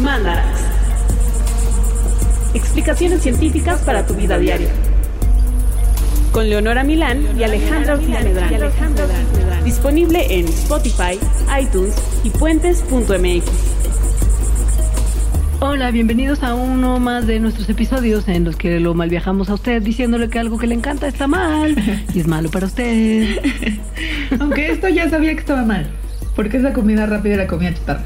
Mandarax. Explicaciones científicas para tu vida diaria. Con Leonora Milán y Alejandra Ortiz Medrano. Disponible en Spotify, iTunes y puentes.mx. Hola, bienvenidos a uno más de nuestros episodios en los que lo malviajamos a usted diciéndole que algo que le encanta está mal y es malo para usted. Aunque esto ya sabía que estaba mal, porque es la comida rápida y la comida chatarra.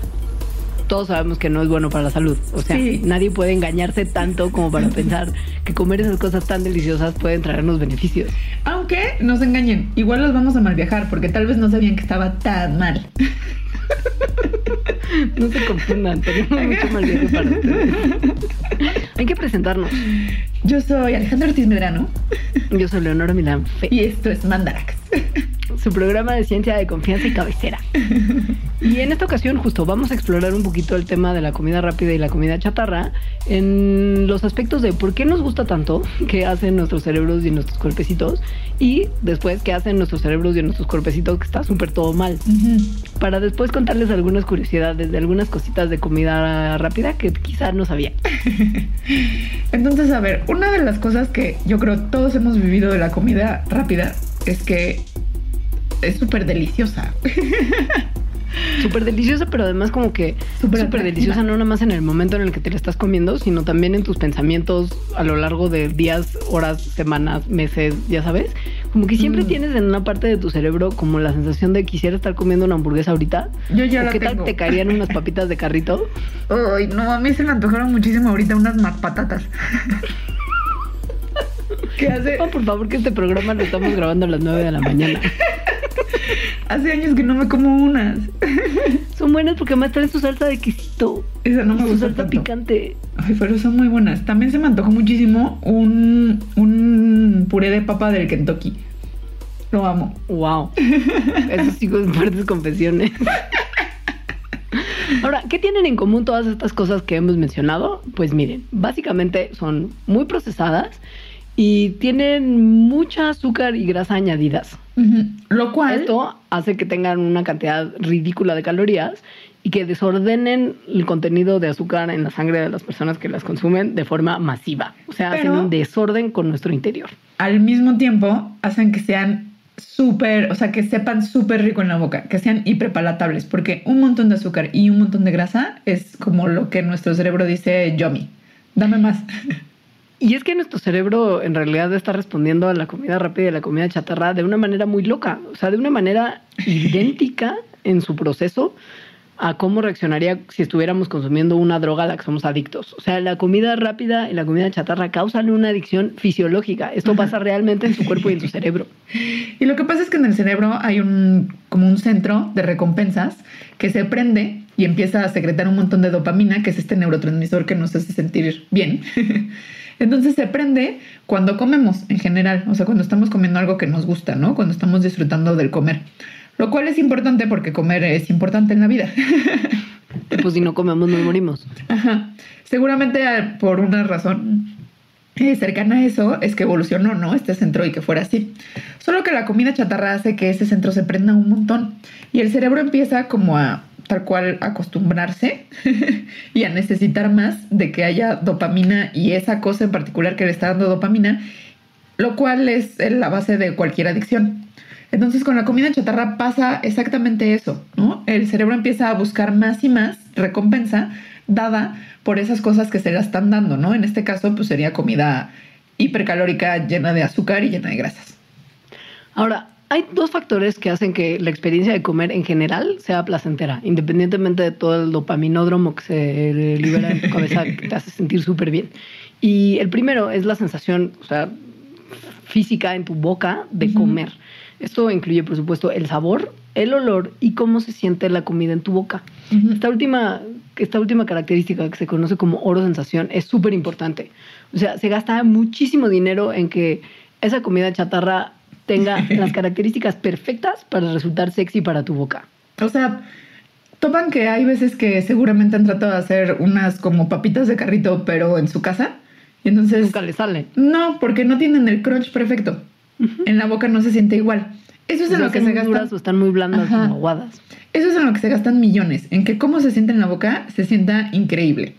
Todos sabemos que no es bueno para la salud. O sea, Sí. nadie puede engañarse tanto como para pensar que comer esas cosas tan deliciosas pueden traernos beneficios. Aunque no se engañen, igual los vamos a malviajar porque tal vez no sabían que estaba tan mal. No se confundan, tenemos mucho mal viaje para ustedes. Hay que presentarnos. Yo soy Alejandra Ortiz Medrano Yo soy Leonora Milán y esto es Mandarax. su programa de ciencia de confianza y cabecera. Y en esta ocasión justo vamos a explorar un poquito el tema de la comida rápida y la comida chatarra en los aspectos de por qué nos gusta tanto, qué hacen nuestros cerebros y nuestros cuerpecitos y después qué hacen nuestros cerebros y nuestros cuerpecitos que está súper todo mal. Para después contarles algunas curiosidades de algunas cositas de comida rápida que quizás no sabían. Entonces, a ver, una de las cosas que yo creo todos hemos vivido de la comida rápida es que es súper deliciosa. Súper deliciosa, pero además como que Súper deliciosa no nada más en el momento en el que te la estás comiendo, sino también en tus pensamientos a lo largo de días, horas, semanas, meses, ya sabes. Como que siempre Mm. tienes en una parte de tu cerebro como la sensación de quisiera estar comiendo una hamburguesa ahorita. Yo ya ¿O la qué tal te caerían unas papitas de carrito? Ay, no, a mí se me antojaron muchísimo ahorita unas más patatas. que hace, Oh, por favor, que este programa lo estamos grabando a las 9 de la mañana. hace años que no me como unas. Son buenas porque además traen su salsa de quesito. Esa no me su gusta salsa tanto. picante. Ay, pero son muy buenas. También se me antojó muchísimo un, un puré de papa del Kentucky. Lo amo. Wow. Eso sí con fuertes confesiones. Ahora, ¿qué tienen en común todas estas cosas que hemos mencionado? Pues miren, básicamente son muy procesadas y tienen mucha azúcar y grasa añadidas. Lo cual. Esto hace que tengan una cantidad ridícula de calorías y que desordenen el contenido de azúcar en la sangre de las personas que las consumen de forma masiva. O sea, hacen un desorden con nuestro interior. al mismo tiempo hacen que sean súper, o sea, que sepan súper rico en la boca, que sean hiperpalatables, porque un montón de azúcar y un montón de grasa es como lo que nuestro cerebro dice, yummy, dame más. Y es que nuestro cerebro en realidad está respondiendo a la comida rápida y a la comida chatarra de una manera muy loca, o sea, de una manera idéntica en su proceso a cómo reaccionaría si estuviéramos consumiendo una droga a la que somos adictos. O sea, la comida rápida y la comida chatarra causan una adicción fisiológica. Esto pasa realmente en su cuerpo y en su cerebro. Y lo que pasa es que en el cerebro hay un, como un centro de recompensas que se prende y empieza a secretar un montón de dopamina, que es este neurotransmisor que nos hace sentir bien. Entonces se prende cuando comemos en general, o sea, cuando estamos comiendo algo que nos gusta, ¿no? Cuando estamos disfrutando del comer. Lo cual es importante porque comer es importante en la vida. Pues si no comemos nos morimos. Ajá. Seguramente ah, por una razón eh, cercana a eso es que evolucionó, ¿no? Este centro y que fuera así. Solo que la comida chatarra hace que ese centro se prenda un montón y el cerebro empieza como a tal cual acostumbrarse y a necesitar más de que haya dopamina y esa cosa en particular que le está dando dopamina, lo cual es eh, la base de cualquier adicción. Entonces con la comida chatarra pasa exactamente eso, ¿no? El cerebro empieza a buscar más y más recompensa dada por esas cosas que se la están dando, ¿no? En este caso, pues sería comida hipercalórica llena de azúcar y llena de grasas. Ahora, hay dos factores que hacen que la experiencia de comer en general sea placentera, independientemente de todo el dopaminódromo que se libera en tu cabeza, que te hace sentir súper bien. Y el primero es la sensación, o sea, física en tu boca de comer. Esto incluye, por supuesto, el sabor, el olor y cómo se siente la comida en tu boca. Esta última, esta última característica que se conoce como oro sensación es súper importante. O sea, se gasta muchísimo dinero en que esa comida chatarra tenga las características perfectas para resultar sexy para tu boca. O sea, topan que hay veces que seguramente han tratado de hacer unas como papitas de carrito, pero en su casa. Y entonces... Nunca le sale. No, porque no tienen el crunch perfecto. En la boca no se siente igual. Eso es O en sea, lo que se gastan. o están muy blandas, Ajá. como aguadas. Eso es en lo que se gastan millones. En que cómo se siente en la boca, se sienta increíble.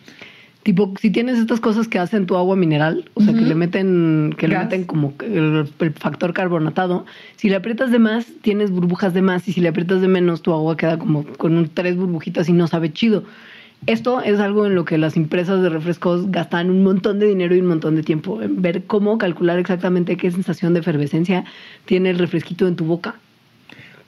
Tipo, si tienes estas cosas que hacen tu agua mineral, o sea, que le meten, que le meten como el, el factor carbonatado, si le aprietas de más, tienes burbujas de más, y si le aprietas de menos, tu agua queda como con un- tres burbujitas y no sabe chido. Esto es algo en lo que las empresas de refrescos gastan un montón de dinero y un montón de tiempo en ver cómo calcular exactamente qué sensación de efervescencia tiene el refresquito en tu boca.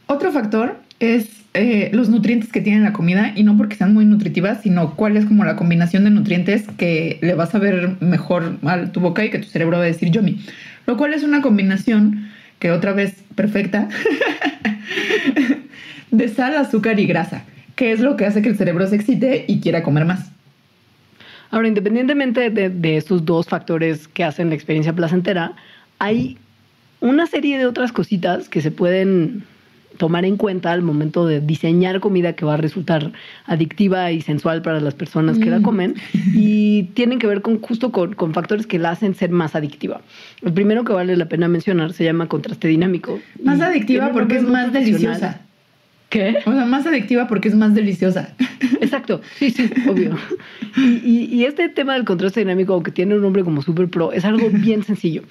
Otro factor es eh, los nutrientes que tiene la comida y no porque sean muy nutritivas, sino cuál es como la combinación de nutrientes que le vas a ver mejor a tu boca y que tu cerebro va a decir yummy. Lo cual es una combinación que otra vez perfecta de sal, azúcar y grasa, que es lo que hace que el cerebro se excite y quiera comer más. Ahora, independientemente de, de estos dos factores que hacen la experiencia placentera, hay una serie de otras cositas que se pueden tomar en cuenta al momento de diseñar comida que va a resultar adictiva y sensual para las personas que la Mm. comen y tienen que ver con justo con, con factores que la hacen ser más adictiva. El primero que vale la pena mencionar se llama contraste dinámico. Más adictiva porque es más deliciosa. ¿Qué? O sea, más adictiva porque es más deliciosa. Exacto, sí, sí, obvio. Y, y- y este tema del contraste dinámico, aunque tiene un nombre como super pro, es algo bien sencillo.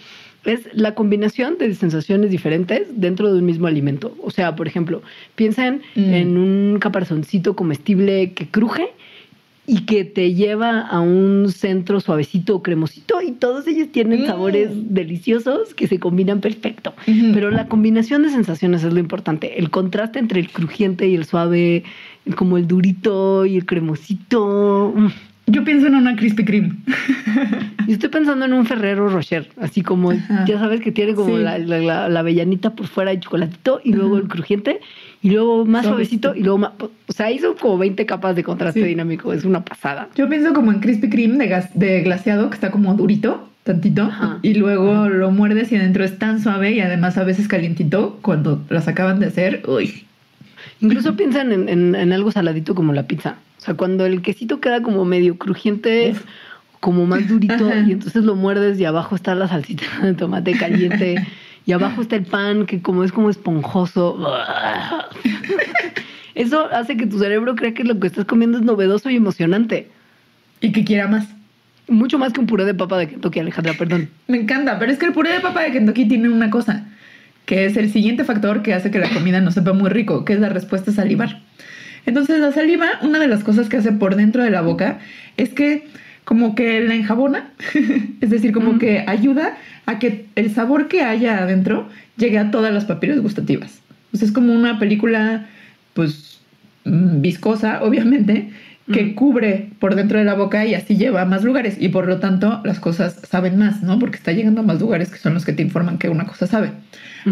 Es la combinación de sensaciones diferentes dentro de un mismo alimento. O sea, por ejemplo, piensen Mm. en un caparzoncito comestible que cruje y que te lleva a un centro suavecito, cremosito, y todos ellos tienen Mm. sabores deliciosos que se combinan perfecto. Pero la combinación de sensaciones es lo importante. El contraste entre el crujiente y el suave, como el durito y el cremosito. Yo pienso en una Krispy Kreme. Y estoy pensando en un Ferrero Rocher, así como, Ajá. ya sabes que tiene como Sí. la, la, la- la avellanita por fuera de chocolatito y luego Ajá. el crujiente y luego más Suavecito. suavecito y luego más... O sea, hizo como 20 capas de contraste Sí. dinámico. Es una pasada. Yo pienso como en Krispy Kreme de, gas- de glaseado, que está como durito, tantito, Ajá. y luego lo muerdes y adentro es tan suave y además a veces calientito cuando las acaban de hacer. Uy. Incluso piensan en, en- en algo saladito como la pizza. O sea, cuando el quesito queda como medio crujiente, Uf. como más durito, Ajá. y entonces lo muerdes y abajo está la salsita de tomate caliente, y abajo está el pan que como es como esponjoso. Eso hace que tu cerebro crea que lo que estás comiendo es novedoso y emocionante. Y que quiera más. Mucho más que un puré de papa de Kentucky, Alejandra, perdón. Me encanta, pero es que el puré de papa de Kentucky tiene una cosa, que es el siguiente factor que hace que la comida no sepa muy rico, que es la respuesta salivar. Entonces la saliva, una de las cosas que hace por dentro de la boca es que como que la enjabona, es decir, como Mm. que ayuda a que el sabor que haya adentro llegue a todas las papilas gustativas. O sea, es como una película, pues, mm, viscosa, obviamente, que Mm. cubre por dentro de la boca y así lleva a más lugares y por lo tanto las cosas saben más, ¿no? Porque está llegando a más lugares que son los que te informan que una cosa sabe.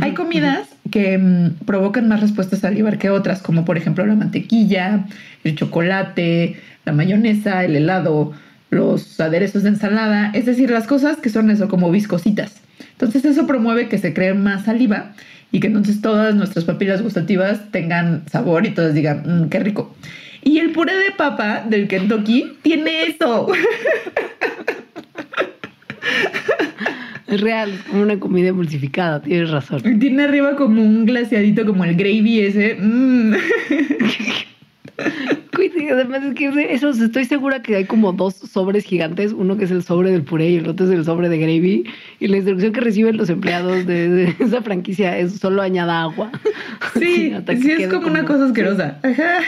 Hay comidas que mm, provocan más respuestas salivar que otras, como por ejemplo la mantequilla, el chocolate, la mayonesa, el helado, los aderezos de ensalada, es decir, las cosas que son eso, como viscositas. Entonces eso promueve que se cree más saliva y que entonces todas nuestras papilas gustativas tengan sabor y todas digan, "Mm, qué rico. Y el puré de papa del Kentucky tiene eso. Es real, es como una comida emulsificada, tienes razón. Tiene arriba como un glaseadito, como el gravy ese. Mm. Además es que esos estoy segura que hay como dos sobres gigantes, uno que es el sobre del puré y el otro es el sobre de gravy. Y la instrucción que reciben los empleados de, de esa franquicia es solo añada agua. Sí, sí, es como una cosa asquerosa. Ajá.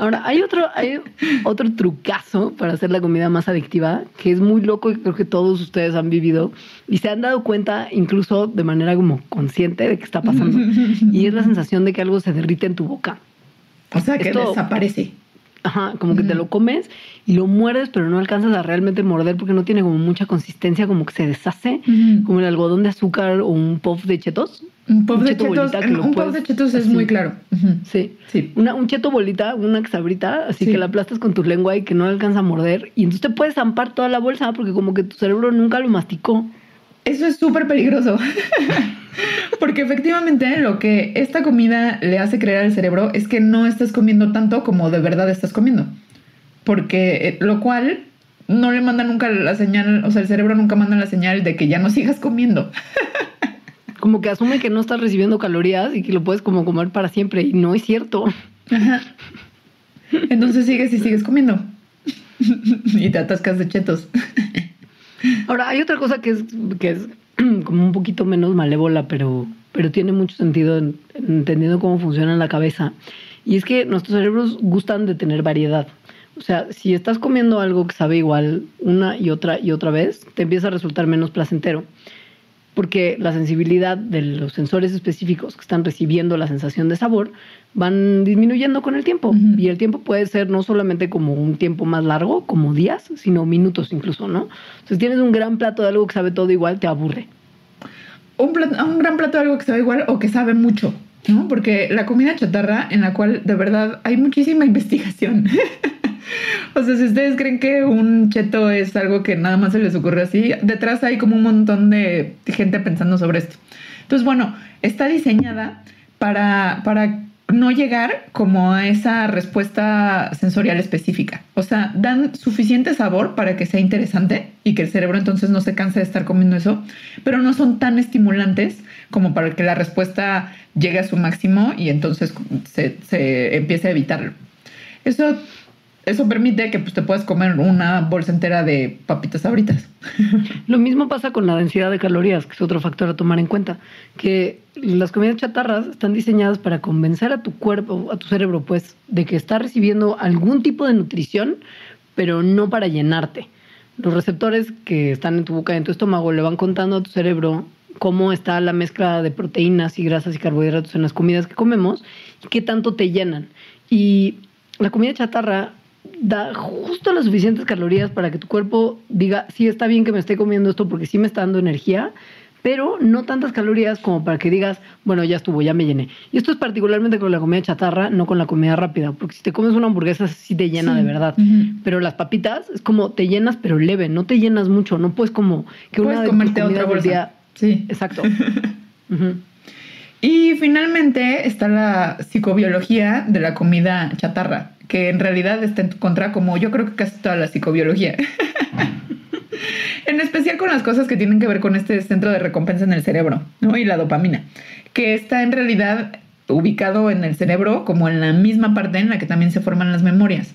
Ahora, hay otro, hay otro trucazo para hacer la comida más adictiva, que es muy loco y creo que todos ustedes han vivido y se han dado cuenta incluso de manera como consciente de que está pasando. y es la sensación de que algo se derrite en tu boca. O sea, que Esto- desaparece. Ajá, como que te lo comes y lo muerdes, pero no alcanzas a realmente morder porque no tiene como mucha consistencia, como que se deshace, como el algodón de azúcar o un puff de chetos. Un pop un de cheto chetos, bolita que lo un de chetos es así. muy claro. Sí. Sí. Una, un cheto bolita, una sabrita, así Sí. que la aplastas con tu lengua y que no alcanza a morder. Y entonces te puedes zampar toda la bolsa porque como que tu cerebro nunca lo masticó. Eso es súper peligroso. Porque efectivamente lo que esta comida le hace creer al cerebro es que no estás comiendo tanto como de verdad estás comiendo. Porque eh, lo cual no le manda nunca la señal, o sea, el cerebro nunca manda la señal de que ya no sigas comiendo. Como que asume que no estás recibiendo calorías y que lo puedes como comer para siempre. Y no es cierto. Ajá. Entonces sigues y sigues comiendo. y te atascas de chetos. Ahora, hay otra cosa que es, que es como un poquito menos malévola, pero, pero tiene mucho sentido en- entendiendo cómo funciona la cabeza. Y es que nuestros cerebros gustan de tener variedad. O sea, si estás comiendo algo que sabe igual una y otra y otra vez, te empieza a resultar menos placentero. Porque la sensibilidad de los sensores específicos que están recibiendo la sensación de sabor van disminuyendo con el tiempo. Ujú. Y el tiempo puede ser no solamente como un tiempo más largo, como días, sino minutos incluso, ¿no? Entonces tienes un gran plato de algo que sabe todo igual, te aburre. un, plat- un gran plato de algo que sabe igual o que sabe mucho, ¿no? Porque la comida chatarra, en la cual de verdad hay muchísima investigación. o sea, si ustedes creen que un cheto es algo que nada más se les ocurre así, detrás hay como un montón de gente pensando sobre esto. Entonces, bueno, está diseñada para, para no llegar como a esa respuesta sensorial específica. O sea, dan suficiente sabor para que sea interesante y que el cerebro entonces no se canse de estar comiendo eso, pero no son tan estimulantes como para que la respuesta llegue a su máximo y entonces se, se empiece a evitarlo. Eso, eso permite que pues, te puedas comer una bolsa entera de papitas abritas. Lo mismo pasa con la densidad de calorías, que es otro factor a tomar en cuenta, que las comidas chatarras están diseñadas para convencer a tu cuerpo, a tu cerebro, pues, de que está recibiendo algún tipo de nutrición, pero no para llenarte. Los receptores que están en tu boca y en tu estómago le van contando a tu cerebro cómo está la mezcla de proteínas y grasas y carbohidratos en las comidas que comemos y qué tanto te llenan. Y la comida chatarra da justo las suficientes calorías para que tu cuerpo diga, sí está bien que me esté comiendo esto porque sí me está dando energía, pero no tantas calorías como para que digas, bueno, ya estuvo, ya me llené. Y esto es particularmente con la comida chatarra, no con la comida rápida, porque si te comes una hamburguesa sí te llena Sí. de verdad. Pero las papitas es como te llenas pero leve, no te llenas mucho, no puedes como que una Puedes de tus comerte otra bolsa. día- Sí. Exacto. Y finalmente está la psicobiología de la comida chatarra, que en realidad está en tu contra, como yo creo que casi toda la psicobiología. en especial con las cosas que tienen que ver con este centro de recompensa en el cerebro, ¿no? Y la dopamina, que está en realidad ubicado en el cerebro como en la misma parte en la que también se forman las memorias.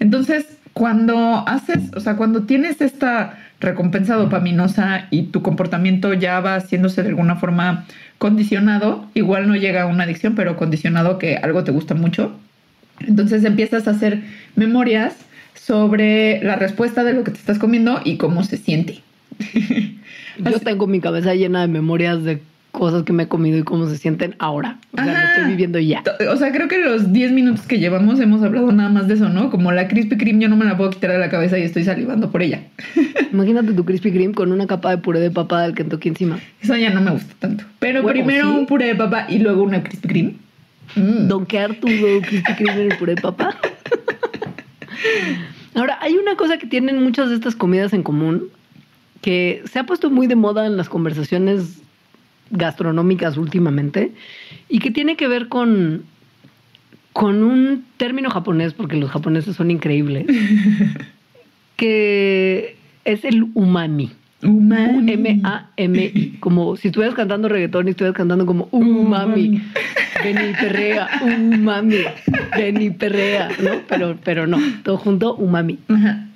Entonces, cuando haces, o sea, cuando tienes esta recompensa dopaminosa y tu comportamiento ya va haciéndose de alguna forma condicionado, igual no llega a una adicción, pero condicionado que algo te gusta mucho, entonces empiezas a hacer memorias sobre la respuesta de lo que te estás comiendo y cómo se siente. Yo tengo mi cabeza llena de memorias de cosas que me he comido y cómo se sienten ahora. O sea, lo Ajá. estoy viviendo ya. O sea, creo que los 10 minutos que llevamos hemos hablado nada más de eso, ¿no? Como la Krispy Kreme yo no me la puedo quitar de la cabeza y estoy salivando por ella. Imagínate tu Krispy Kreme con una capa de puré de papa del Kentucky encima. Eso ya no me gusta tanto. Pero Bueno, primero sí. un puré de papa y luego una Krispy Kreme. Mm. Donkear tu Krispy Kreme el puré de papa. Ahora, hay una cosa que tienen muchas de estas comidas en común que se ha puesto muy de moda en las conversaciones gastronómicas últimamente y que tiene que ver con, con un término japonés, porque los japoneses son increíbles, que es el umami. Umami. U-M-A-M-I. Como si estuvieras cantando reggaetón y estuvieras cantando como umami. Ven y perrea, umami. Ven y perrea, ¿no? Pero, pero no, todo junto, umami. Ajá.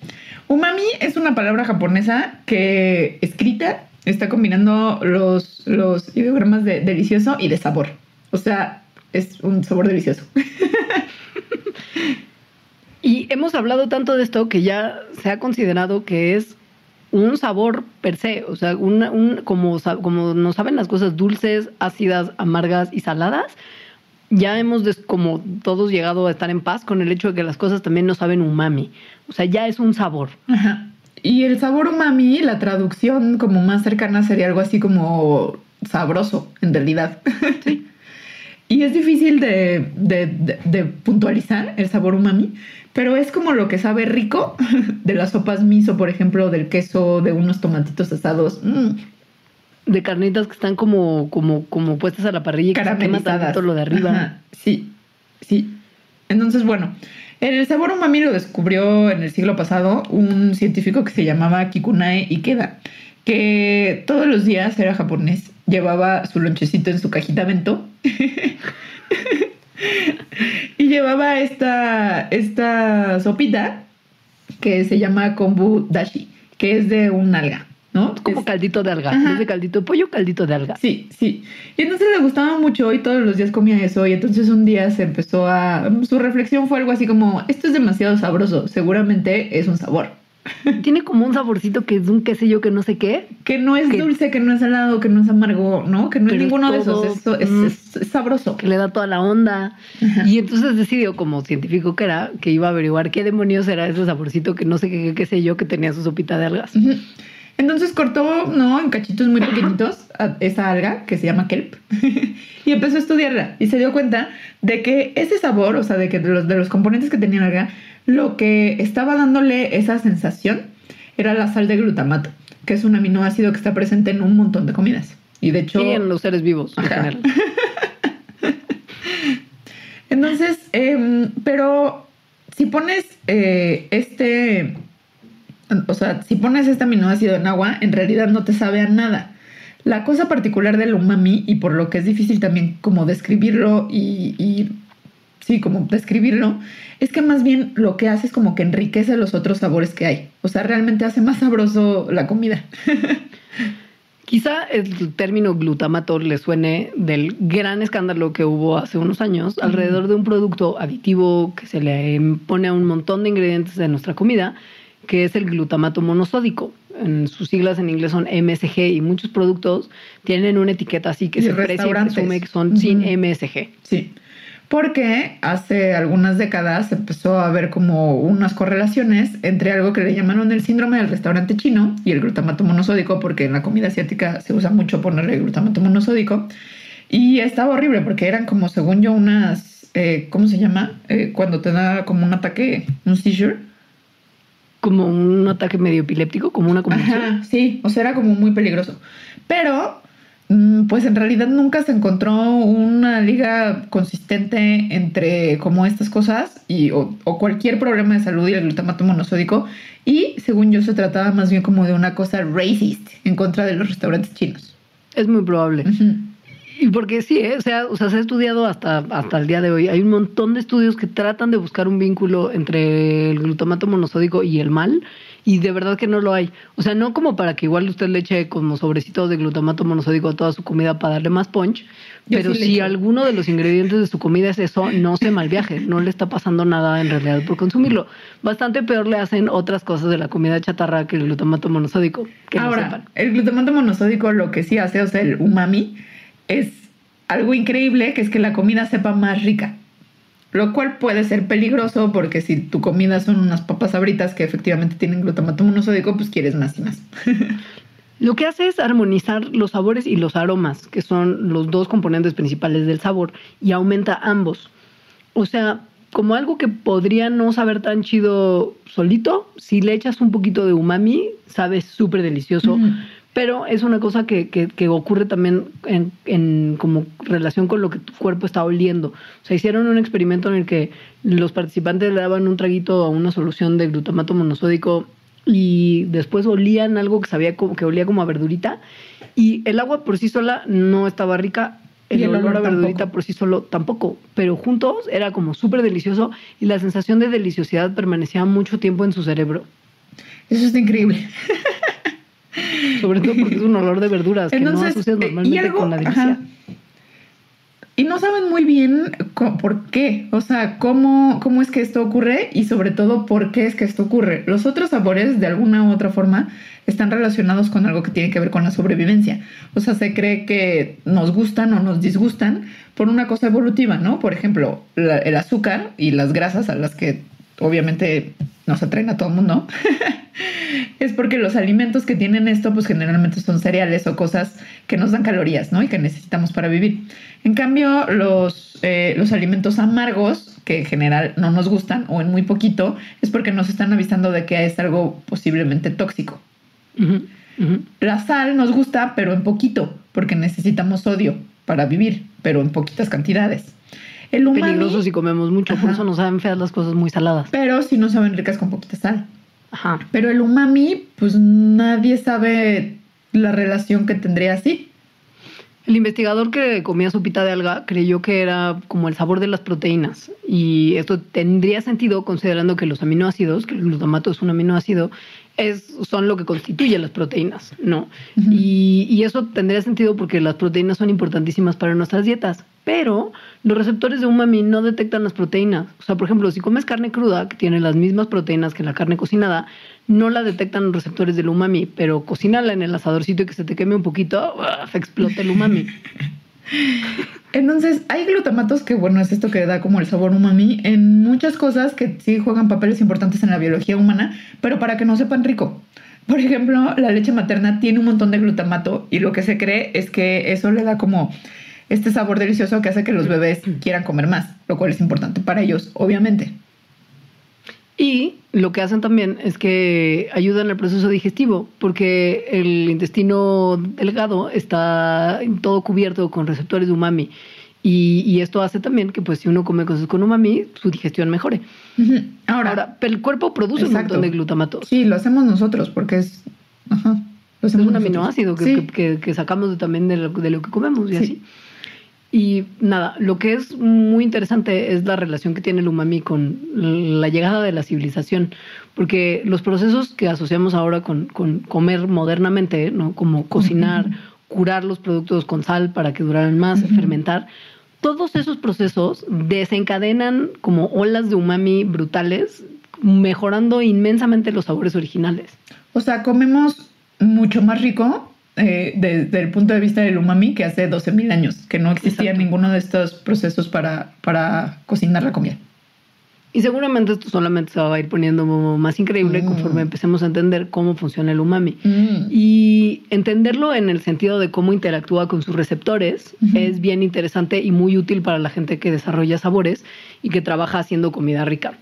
Umami es una palabra japonesa que escrita está combinando los, los ideogramas de delicioso y de sabor. O sea, es un sabor delicioso. Y hemos hablado tanto de esto que ya se ha considerado que es un sabor per se, o sea, una- un, como, como nos saben las cosas dulces, ácidas, amargas y saladas, ya hemos des- como todos llegado a estar en paz con el hecho de que las cosas también no saben umami, o sea, ya es un sabor. Ajá. Y el sabor umami, la traducción como más cercana sería algo así como sabroso, en realidad. y es difícil de, de- de- de puntualizar el sabor umami, pero es como lo que sabe rico de las sopas miso, por ejemplo, del queso, de unos tomatitos asados. Mm, De carnitas que están como, como, como puestas a la parrilla y caramelizadas. lo de arriba. Ajá, Sí, sí. Entonces, bueno, el sabor umami lo descubrió en el siglo pasado un científico que se llamaba Kikunae Ikeda, que todos los días era japonés llevaba su lonchecito en su cajita vento. y llevaba esta, esta sopita que se llama kombu dashi, que es de un alga. ¿no? Como Es- caldito de alga. Es de caldito de pollo, caldito de alga. Sí, sí. Y entonces le gustaba mucho y todos los días comía eso. Y entonces un día se empezó a. Su reflexión fue algo así como: Esto es demasiado sabroso. Seguramente es un sabor. Tiene como un saborcito que es un qué sé yo que no sé qué. Que no es Que- dulce, que no es salado, que no es amargo, ¿no? Que no es ninguno de esos. Es, es- mm. es- es sabroso. que le da toda la onda. Ajá. Y entonces decidió, como científico que era, que iba a averiguar qué demonios era ese saborcito que no sé qué, qué, sé yo, que tenía su sopita de algas. Entonces cortó, ¿no? En cachitos muy pequeñitos a esa alga que se llama kelp y empezó a estudiarla y se dio cuenta de que ese sabor, o sea, de que de los, de los componentes que tenía la alga, lo que estaba dándole esa sensación era la sal de glutamato, que es un aminoácido que está presente en un montón de comidas. Y de hecho... Y en los seres vivos en general. Entonces, em, pero si pones eh, este, o sea, si pones este aminoácido en agua, en realidad no te sabe a nada. La cosa particular del umami, y por lo que es difícil también como describirlo y, y sí, como describirlo, es que más bien lo que hace es como que enriquece los otros sabores que hay. O sea, realmente hace más sabroso la comida. Quizá el término glutamato le suene del gran escándalo que hubo hace unos años alrededor de un producto aditivo que se le pone a un montón de ingredientes de nuestra comida, que es el glutamato monosódico. En sus siglas en inglés son MSG y muchos productos tienen una etiqueta así que Y se precia y presume que son sin MSG. Sí, porque hace algunas décadas empezó a haber como unas correlaciones entre algo que le llamaron el síndrome del restaurante chino y el glutamato monosódico, porque en la comida asiática se usa mucho ponerle glutamato monosódico. Y estaba horrible porque eran como, según yo, unas, eh, ¿cómo se llama? Eh, cuando te da como un ataque, un seizure. Como un ataque medio epiléptico, como una convulsión. Ajá, sí, o sea, era como muy peligroso. Pero, pues en realidad nunca se encontró una liga consistente entre como estas cosas y, o, o cualquier problema de salud y el glutamato monosódico. Y según yo se trataba más bien como de una cosa racist en contra de los restaurantes chinos. Es muy probable. Y porque sí, ¿eh? o, sea, o sea, se ha estudiado hasta, hasta el día de hoy. Hay un montón de estudios que tratan de buscar un vínculo entre el glutamato monosódico y el mal, y de verdad que no lo hay. O sea, no como para que igual usted le eche como sobrecitos de glutamato monosódico a toda su comida para darle más punch, pero sí si alguno de los ingredientes de su comida es eso, no se malviaje, no le está pasando nada en realidad por consumirlo. Bastante peor le hacen otras cosas de la comida chatarra que el glutamato monosódico, que Ahora, el glutamato monosódico lo que sí hace, o sea, el umami, es algo increíble, que es que la comida sepa más rica. Lo cual puede ser peligroso porque si tu comida son unas papas sabritas que efectivamente tienen glutamato monosódico, pues quieres más y más. Lo que hace es armonizar los sabores y los aromas, que son los dos componentes principales del sabor, y aumenta ambos. O sea, como algo que podría no saber tan chido solito, si le echas un poquito de umami, sabe súper delicioso. Pero es una cosa que, que- que ocurre también en, en como relación con lo que tu cuerpo está oliendo. O sea, hicieron un experimento en el que los participantes le daban un traguito a una solución de glutamato monosódico y después olían algo que sabía como, que olía como a verdurita y el agua por sí sola no estaba rica. El, el olor, olor a verdurita tampoco. por sí solo tampoco, pero juntos era como súper delicioso y la sensación de deliciosidad permanecía mucho tiempo en su cerebro, Eso está increíble. sobre todo porque es un olor de verduras que no Entonces, asocias eh, normalmente y algo, con la delicia. ajá. Y no saben muy bien por qué, o sea, cómo, cómo es que esto ocurre y sobre todo por qué es que esto ocurre. Los otros sabores, de alguna u otra forma, están relacionados con algo que tiene que ver con la sobrevivencia. O sea, se cree que nos gustan o nos disgustan por una cosa evolutiva, ¿no? Por ejemplo, la- el azúcar y las grasas a las que obviamente nos atraen a todo el mundo. es porque los alimentos que tienen esto, pues generalmente son cereales o cosas que nos dan calorías, ¿no? Y que necesitamos para vivir. En cambio, los, eh, los alimentos amargos, que en general no nos gustan o en muy poquito, es porque nos están avisando de que es algo posiblemente tóxico. La sal nos gusta, pero en poquito, porque necesitamos sodio para vivir, pero en poquitas cantidades. El umami, Peligroso si comemos mucho, por eso nos saben feas las cosas muy saladas. pero si no saben ricas con poquita sal. Ajá. Pero el umami, pues nadie sabe la relación que tendría así. El investigador que comía sopita de alga creyó que era como el sabor de las proteínas y esto tendría sentido considerando que los aminoácidos, que el glutamato es un aminoácido, es, son lo que constituye las proteínas, ¿no? y, y eso tendría sentido porque las proteínas son importantísimas para nuestras dietas, pero los receptores de umami no detectan las proteínas. O sea, por ejemplo, si comes carne cruda, que tiene las mismas proteínas que la carne cocinada, no la detectan los receptores del umami, pero cocínala en el asadorcito y que se te queme un poquito, ¡uf! explota el umami. Entonces, hay glutamatos que, bueno, es esto que da como el sabor umami en muchas cosas que sí juegan papeles importantes en la biología humana, pero para que no sepan rico. Por ejemplo, la leche materna tiene un montón de glutamato y lo que se cree es que eso le da como este sabor delicioso que hace que los bebés quieran comer más, lo cual es importante para ellos, obviamente. Y lo que hacen también es que ayudan al proceso digestivo, porque el intestino delgado está todo cubierto con receptores de umami. Y, y esto hace también que, pues, si uno come cosas con umami, su digestión mejore. Ujú. Ahora, Ahora, pero el cuerpo produce un montón de glutamato. sí, lo hacemos nosotros porque es... Ajá, lo Es un nosotros. aminoácido que, Sí. que- que- que sacamos también de lo, de lo que comemos y Sí. así. Y nada, lo que es muy interesante es la relación que tiene el umami con la llegada de la civilización, porque los procesos que asociamos ahora con, con comer modernamente, ¿no? como cocinar, curar los productos con sal para que duraran más, fermentar, todos esos procesos desencadenan como olas de umami brutales, mejorando inmensamente los sabores originales. O sea, comemos mucho más rico eh, desde el punto de vista del umami que hace 12.000 años, que no existía Exacto. ninguno de estos procesos para, para cocinar la comida. Y seguramente esto solamente se va a ir poniendo más increíble Mm. conforme empecemos a entender cómo funciona el umami. Mm. Y entenderlo en el sentido de cómo interactúa con sus receptores Ujú. es bien interesante y muy útil para la gente que desarrolla sabores y que trabaja haciendo comida rica.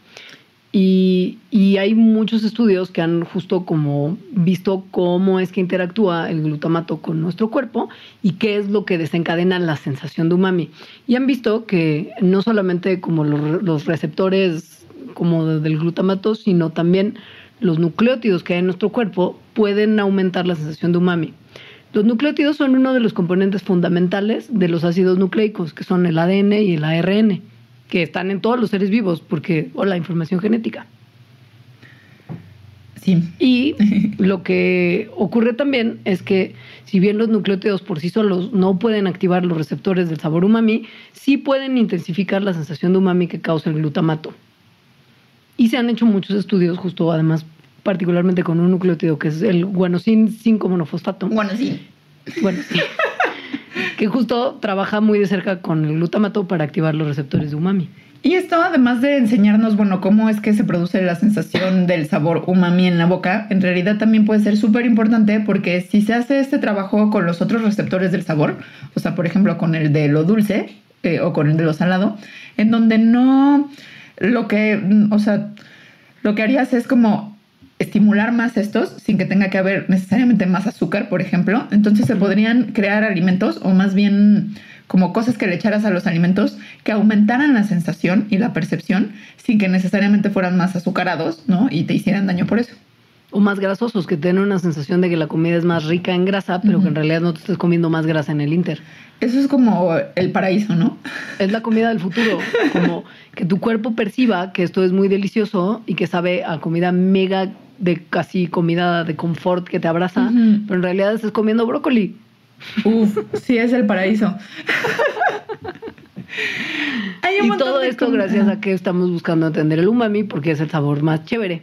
Y, hay muchos estudios que han justo como visto cómo es que interactúa el glutamato con nuestro cuerpo y qué es lo que desencadena la sensación de umami. Y han visto que no solamente como los, los receptores como de- del glutamato, sino también los nucleótidos que hay en nuestro cuerpo pueden aumentar la sensación de umami. Los nucleótidos son uno de los componentes fundamentales de los ácidos nucleicos, que son el ADN y el ARN, que están en todos los seres vivos, porque, o la información genética. Sí. Y lo que ocurre también es que si bien los nucleótidos por sí solos no pueden activar los receptores del sabor umami, sí pueden intensificar la sensación de umami que causa el glutamato. Y se han hecho muchos estudios justo además particularmente con un nucleótido que es el guanosin 5 monofosfato. Bueno, sí. Bueno, sí. Que justo trabaja muy de cerca con el glutamato para activar los receptores de umami. Y esto, además de enseñarnos, bueno, cómo es que se produce la sensación del sabor umami en la boca, en realidad también puede ser súper importante porque si se hace este trabajo con los otros receptores del sabor, o sea, por ejemplo, con el de lo dulce eh, o con el de lo salado, en donde no, lo que, o sea, lo que harías es como estimular más estos sin que tenga que haber necesariamente más azúcar, por ejemplo. Entonces se podrían crear alimentos o más bien como cosas que le echaras a los alimentos que aumentaran la sensación y la percepción sin que necesariamente fueran más azucarados, ¿no? Y te hicieran daño por eso. O más grasosos, que tienen una sensación de que la comida es más rica en grasa, pero que en realidad no te estés comiendo más grasa en el inter. Eso es como el paraíso, ¿no? Es la comida del futuro, como que tu cuerpo perciba que esto es muy delicioso y que sabe a comida mega de casi comida de confort que te abraza, pero en realidad estás comiendo brócoli. Uf, sí es el paraíso. Hay un Y todo esto gracias a que estamos buscando entender el umami porque es el sabor más chévere.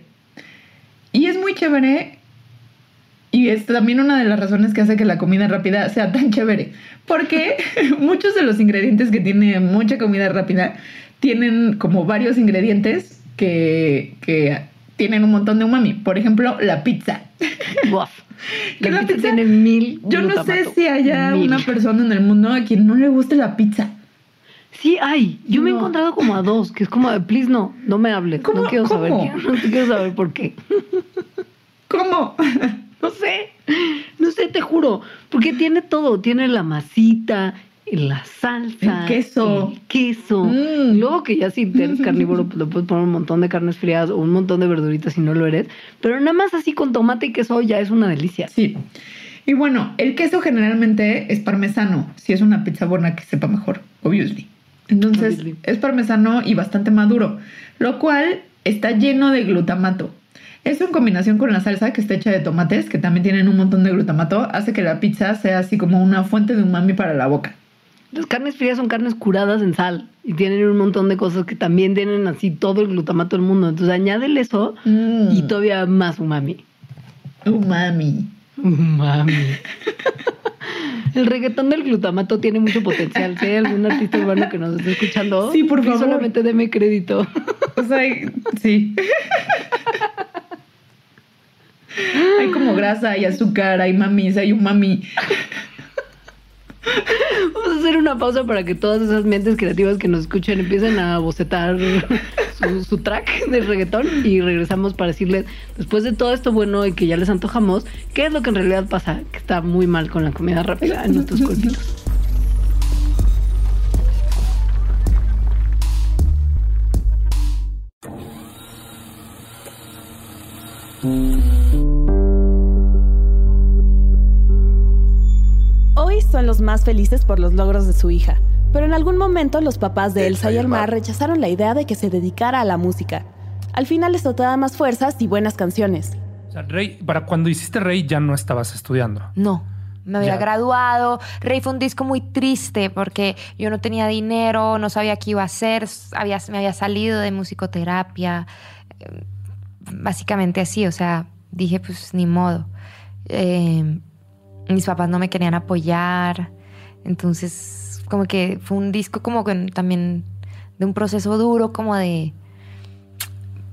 Y es muy chévere. Y es también una de las razones que hace que la comida rápida sea tan chévere. Porque muchos de los ingredientes que tiene mucha comida rápida tienen como varios ingredientes que, que tienen un montón de umami. Por ejemplo, la pizza. Buaf. Que La, la pizza, pizza- tiene mil. Yo no sé si haya Mil. una persona en el mundo a quien no le guste la pizza. Sí, hay. Yo me he encontrado como a dos, que es como de, please, no, no me hables. ¿Cómo? No quiero saber. ¿Cómo? quiero- no quiero saber por qué. ¿Cómo? No sé, no sé, te juro, porque tiene todo, tiene la masita, la salsa, El queso. el queso. Mm. Luego que ya si eres carnívoro, pues le puedes poner un montón de carnes frías o un montón de verduritas si no lo eres, pero nada más así con tomate y queso ya es una delicia. Sí. Y bueno, el queso generalmente es parmesano, si es una pizza buena que sepa mejor, obviously. Entonces Obviously. es parmesano y bastante maduro, lo cual está lleno de glutamato. Eso en combinación con la salsa que está hecha de tomates, que también tienen un montón de glutamato, hace que la pizza sea así como una fuente de umami para la boca. Las carnes frías son carnes curadas en sal y tienen un montón de cosas que también tienen así todo el glutamato del mundo. Entonces añádele eso Mm, y todavía más umami. umami. Umami. El reggaetón del glutamato tiene mucho potencial. Si hay algún artista urbano que nos esté escuchando, Sí, por favor. solamente deme crédito. O sea, sí. hay como grasa, hay azúcar, hay mamis, hay umami. Vamos a hacer una pausa para que todas esas mentes creativas que nos escuchen empiecen a bocetar su, su track de reggaetón y regresamos para decirles, después de todo esto bueno y que ya les antojamos, ¿qué es lo que en realidad pasa? Que está muy mal con la comida rápida en nuestros cuerpitos. Hoy son los más felices por los logros de su hija, pero en algún momento los papás de Elsa y el Mar rechazaron la idea de que se dedicara a la música. Al final esto te da más fuerzas y buenas canciones. O sea, Rey, para cuando hiciste Rey ya no estabas estudiando. No, me había Ya. graduado. Rey fue un disco muy triste porque yo no tenía dinero, no sabía qué iba a hacer, había, me había salido de musicoterapia, eh, básicamente así, o sea, dije pues ni modo. Eh, mis papás no me querían apoyar, entonces como que fue un disco como que también de un proceso duro, como de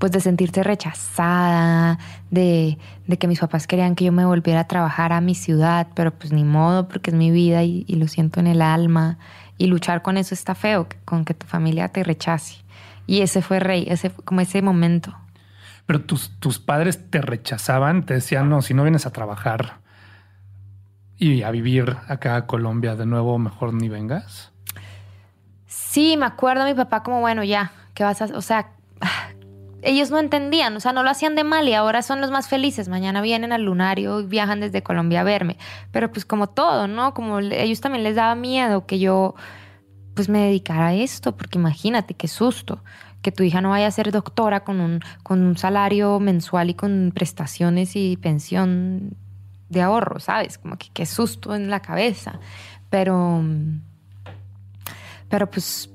pues de sentirse rechazada, de, de que mis papás querían que yo me volviera a trabajar a mi ciudad, pero pues ni modo, porque es mi vida y, y lo siento en el alma. Y luchar con eso está feo, con que tu familia te rechace. Y ese fue Rey, ese fue como ese momento. Pero tus, tus padres te rechazaban, te decían, no, si no vienes a trabajar y a vivir acá a Colombia de nuevo, mejor ni vengas. Sí, me acuerdo mi papá como, bueno, ya, ¿qué vas a hacer? O sea, ellos no entendían, o sea, no lo hacían de mal y ahora son los más felices. Mañana vienen al lunario y viajan desde Colombia a verme. Pero pues como todo, ¿no? Como ellos también les daba miedo que yo pues me dedicara a esto, porque imagínate qué susto que tu hija no vaya a ser doctora con un, con un salario mensual y con prestaciones y pensión de ahorro, ¿sabes? Como que qué susto en la cabeza. Pero, pero pues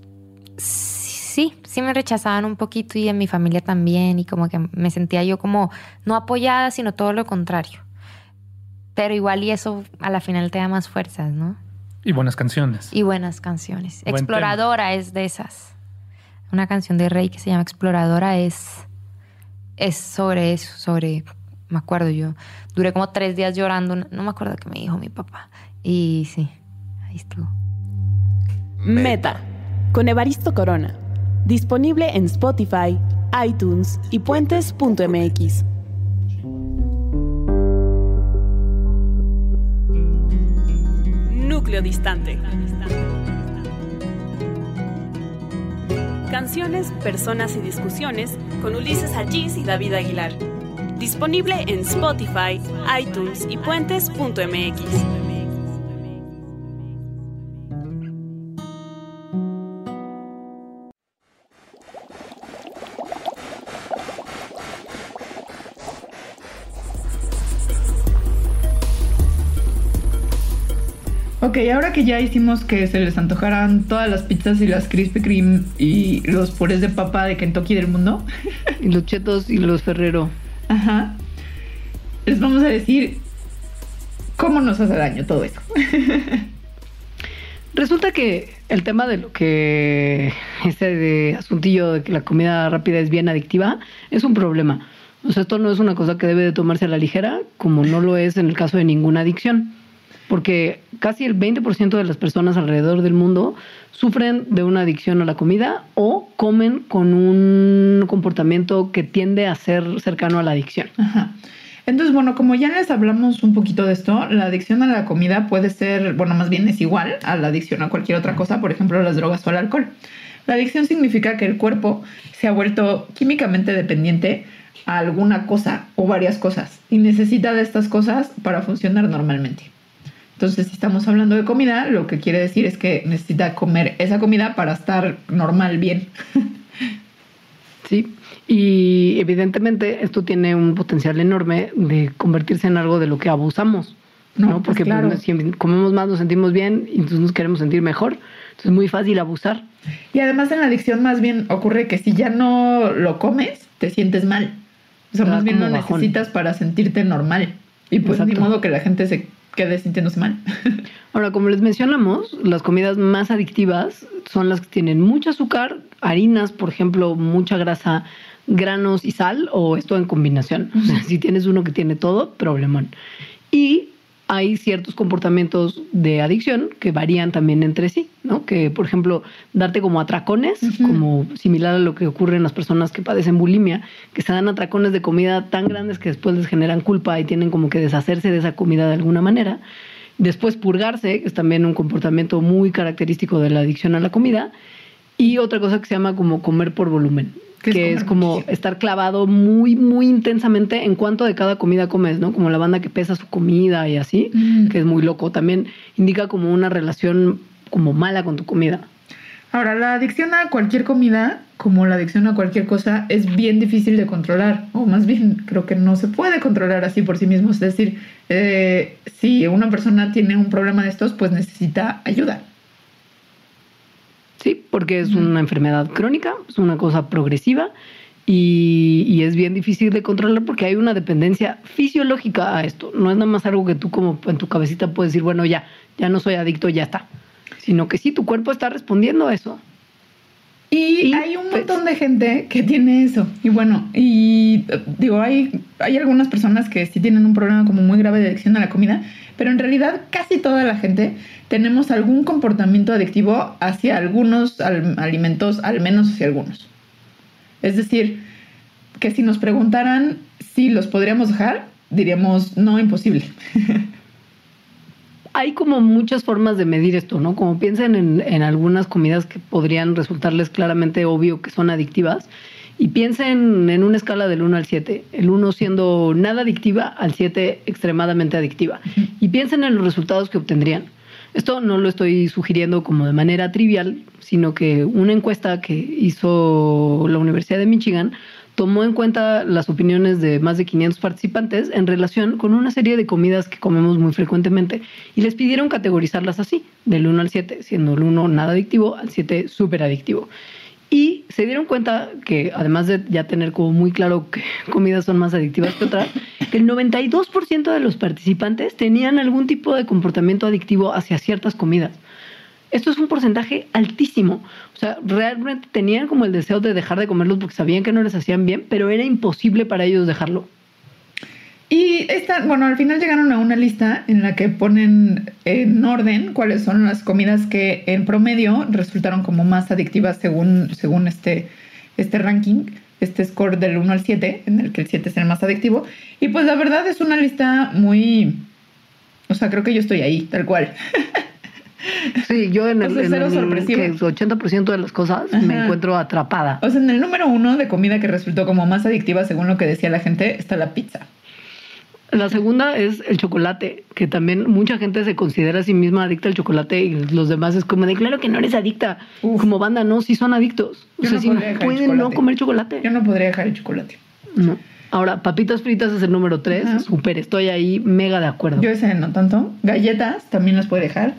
sí, sí me rechazaban un poquito y en mi familia también y como que me sentía yo como no apoyada, sino todo lo contrario. Pero igual y eso a la final te da más fuerzas, ¿no? Y buenas canciones. Y buenas canciones. Buen Exploradora es de esas. Una canción de Rey que se llama Exploradora es, es sobre eso, sobre, me acuerdo yo, duré como tres días llorando, no me acuerdo qué me dijo mi papá. Y sí, ahí estuvo. Meta, con Evaristo Corona. Disponible en Spotify, iTunes y puentes.mx. Núcleo distante. Canciones, personas y discusiones con Ulises Allís y David Aguilar. Disponible en Spotify, iTunes y puentes.mx. Ok, ahora que ya hicimos que se les antojaran todas las pizzas y las Krispy Kreme y los purés de papa de Kentucky del mundo, Y los chetos y los ferrero. Ajá, les vamos a decir cómo nos hace daño todo eso. Resulta que el tema de lo que ese de asuntillo de que la comida rápida es bien adictiva es un problema. O sea, esto no es una cosa que debe de tomarse a la ligera, como no lo es en el caso de ninguna adicción. Porque casi el 20% de las personas alrededor del mundo sufren de una adicción a la comida o comen con un comportamiento que tiende a ser cercano a la adicción. Ajá. Entonces, bueno, como ya les hablamos un poquito de esto, la adicción a la comida puede ser, bueno, más bien es igual a la adicción a cualquier otra cosa, por ejemplo, las drogas o al alcohol. La adicción significa que el cuerpo se ha vuelto químicamente dependiente a alguna cosa o varias cosas y necesita de estas cosas para funcionar normalmente. Entonces, si estamos hablando de comida, lo que quiere decir es que necesita comer esa comida para estar normal, bien. Sí, y evidentemente esto tiene un potencial enorme de convertirse en algo de lo que abusamos, ¿no? No, pues Porque claro. pues, si comemos más nos sentimos bien y entonces nos queremos sentir mejor. Entonces es muy fácil abusar. Y además en la adicción más bien ocurre que si ya no lo comes, te sientes mal. O sea, más bien lo bajón. necesitas para sentirte normal. Y pues ni Exacto. modo que la gente se quede sintiéndose mal. Ahora, como les mencionamos, las comidas más adictivas son las que tienen mucho azúcar, harinas, por ejemplo, mucha grasa, granos y sal, o esto en combinación. O sea, si tienes uno que tiene todo, problemón. Y hay ciertos comportamientos de adicción que varían también entre sí, ¿no? Que, por ejemplo, darte como atracones, como similar a lo que ocurre en las personas que padecen bulimia, que se dan atracones de comida tan grandes que después les generan culpa y tienen como que deshacerse de esa comida de alguna manera. Después purgarse, que es también un comportamiento muy característico de la adicción a la comida. Y otra cosa que se llama como comer por volumen, Que es es, como estar clavado muy, muy intensamente en cuanto de cada comida comes, ¿no? Como la banda que pesa su comida y así, Mm. que es muy loco. También indica como una relación como mala con tu comida. Ahora, la adicción a cualquier comida, como la adicción a cualquier cosa, es bien difícil de controlar. O más bien, creo que no se puede controlar así por sí mismo. Es decir, eh, si una persona tiene un problema de estos, pues necesita ayuda. Sí, porque es una enfermedad crónica, es una cosa progresiva y, y es bien difícil de controlar porque hay una dependencia fisiológica a esto. No es nada más algo que tú como en tu cabecita puedes decir, bueno, ya, ya no soy adicto, ya está. Sino que sí, tu cuerpo está respondiendo a eso. Y Y, hay un pues- montón de gente que tiene eso. Y bueno, y digo, hay, hay algunas personas que sí tienen un problema como muy grave de adicción a la comida, pero en realidad casi toda la gente tenemos algún comportamiento adictivo hacia algunos al- alimentos, al menos hacia algunos. Es decir, que si nos preguntaran si los podríamos dejar, diríamos, no, imposible. Hay como muchas formas de medir esto, ¿no? Como piensen en, en algunas comidas que podrían resultarles claramente obvio que son adictivas y piensen en una escala del 1 al 7, el 1 siendo nada adictiva al 7 extremadamente adictiva y piensen en los resultados que obtendrían. Esto no lo estoy sugiriendo como de manera trivial, sino que una encuesta que hizo la Universidad de Michigan tomó en cuenta las opiniones de más de 500 participantes en relación con una serie de comidas que comemos muy frecuentemente y les pidieron categorizarlas así, del 1 al 7, siendo el 1 nada adictivo al 7 súper adictivo. Y se dieron cuenta que, además de ya tener como muy claro que comidas son más adictivas que otras, que el 92% de los participantes tenían algún tipo de comportamiento adictivo hacia ciertas comidas. Esto es un porcentaje altísimo. O sea, realmente tenían como el deseo de dejar de comerlos porque sabían que no les hacían bien, pero era imposible para ellos dejarlo. Y esta, bueno, al final llegaron a una lista en la que ponen en orden cuáles son las comidas que en promedio resultaron como más adictivas según, según este, este ranking, este score del 1 al 7, en el que el 7 es el más adictivo. Y pues la verdad es una lista muy... O sea, creo que yo estoy ahí, tal cual. Sí, yo en el, O sea, en el sorpresivo. que 80% de las cosas me encuentro atrapada. O sea, en el número uno de comida que resultó como más adictiva según lo que decía la gente está la pizza. La segunda es el chocolate, que también mucha gente se considera a sí misma adicta al chocolate y los demás es como de, claro que no eres adicta. Uf. Como banda, no, sí son adictos. O Yo sea, no sí pueden no comer chocolate. Yo no podría dejar el chocolate. No. Ahora, papitas fritas es el número tres. Ajá. Súper, estoy ahí mega de acuerdo. Yo Yo, ese no tanto. Galletas también las puede dejar.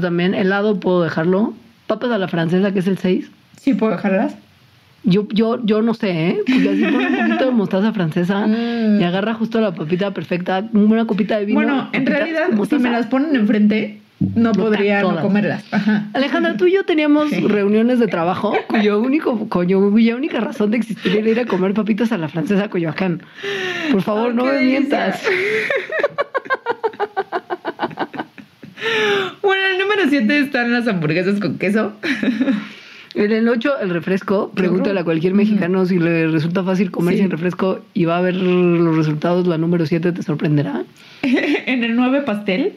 también, helado puedo dejarlo. Papas a la francesa, que es el 6. Sí puedo dejarlas. Yo, yo, yo no sé, ¿eh? Porque así pone un poquito de mostaza francesa Mm. y agarra justo la papita perfecta, una copita de vino. Bueno, en realidad, si me las ponen enfrente, no podría no comerlas. Ajá. Alejandra, tú y yo teníamos Sí. reuniones de trabajo cuyo único, cuyo, cuya única razón de existir era ir a comer papitas a la francesa Coyoacán. Por favor, Ay, no me mientas. Bueno, el número 7 están las hamburguesas con queso. En el 8, el refresco. Pregúntale a cualquier mexicano si le resulta fácil comer Sí. sin refresco y va a ver los resultados. La número 7 te sorprenderá. en el 9 pastel.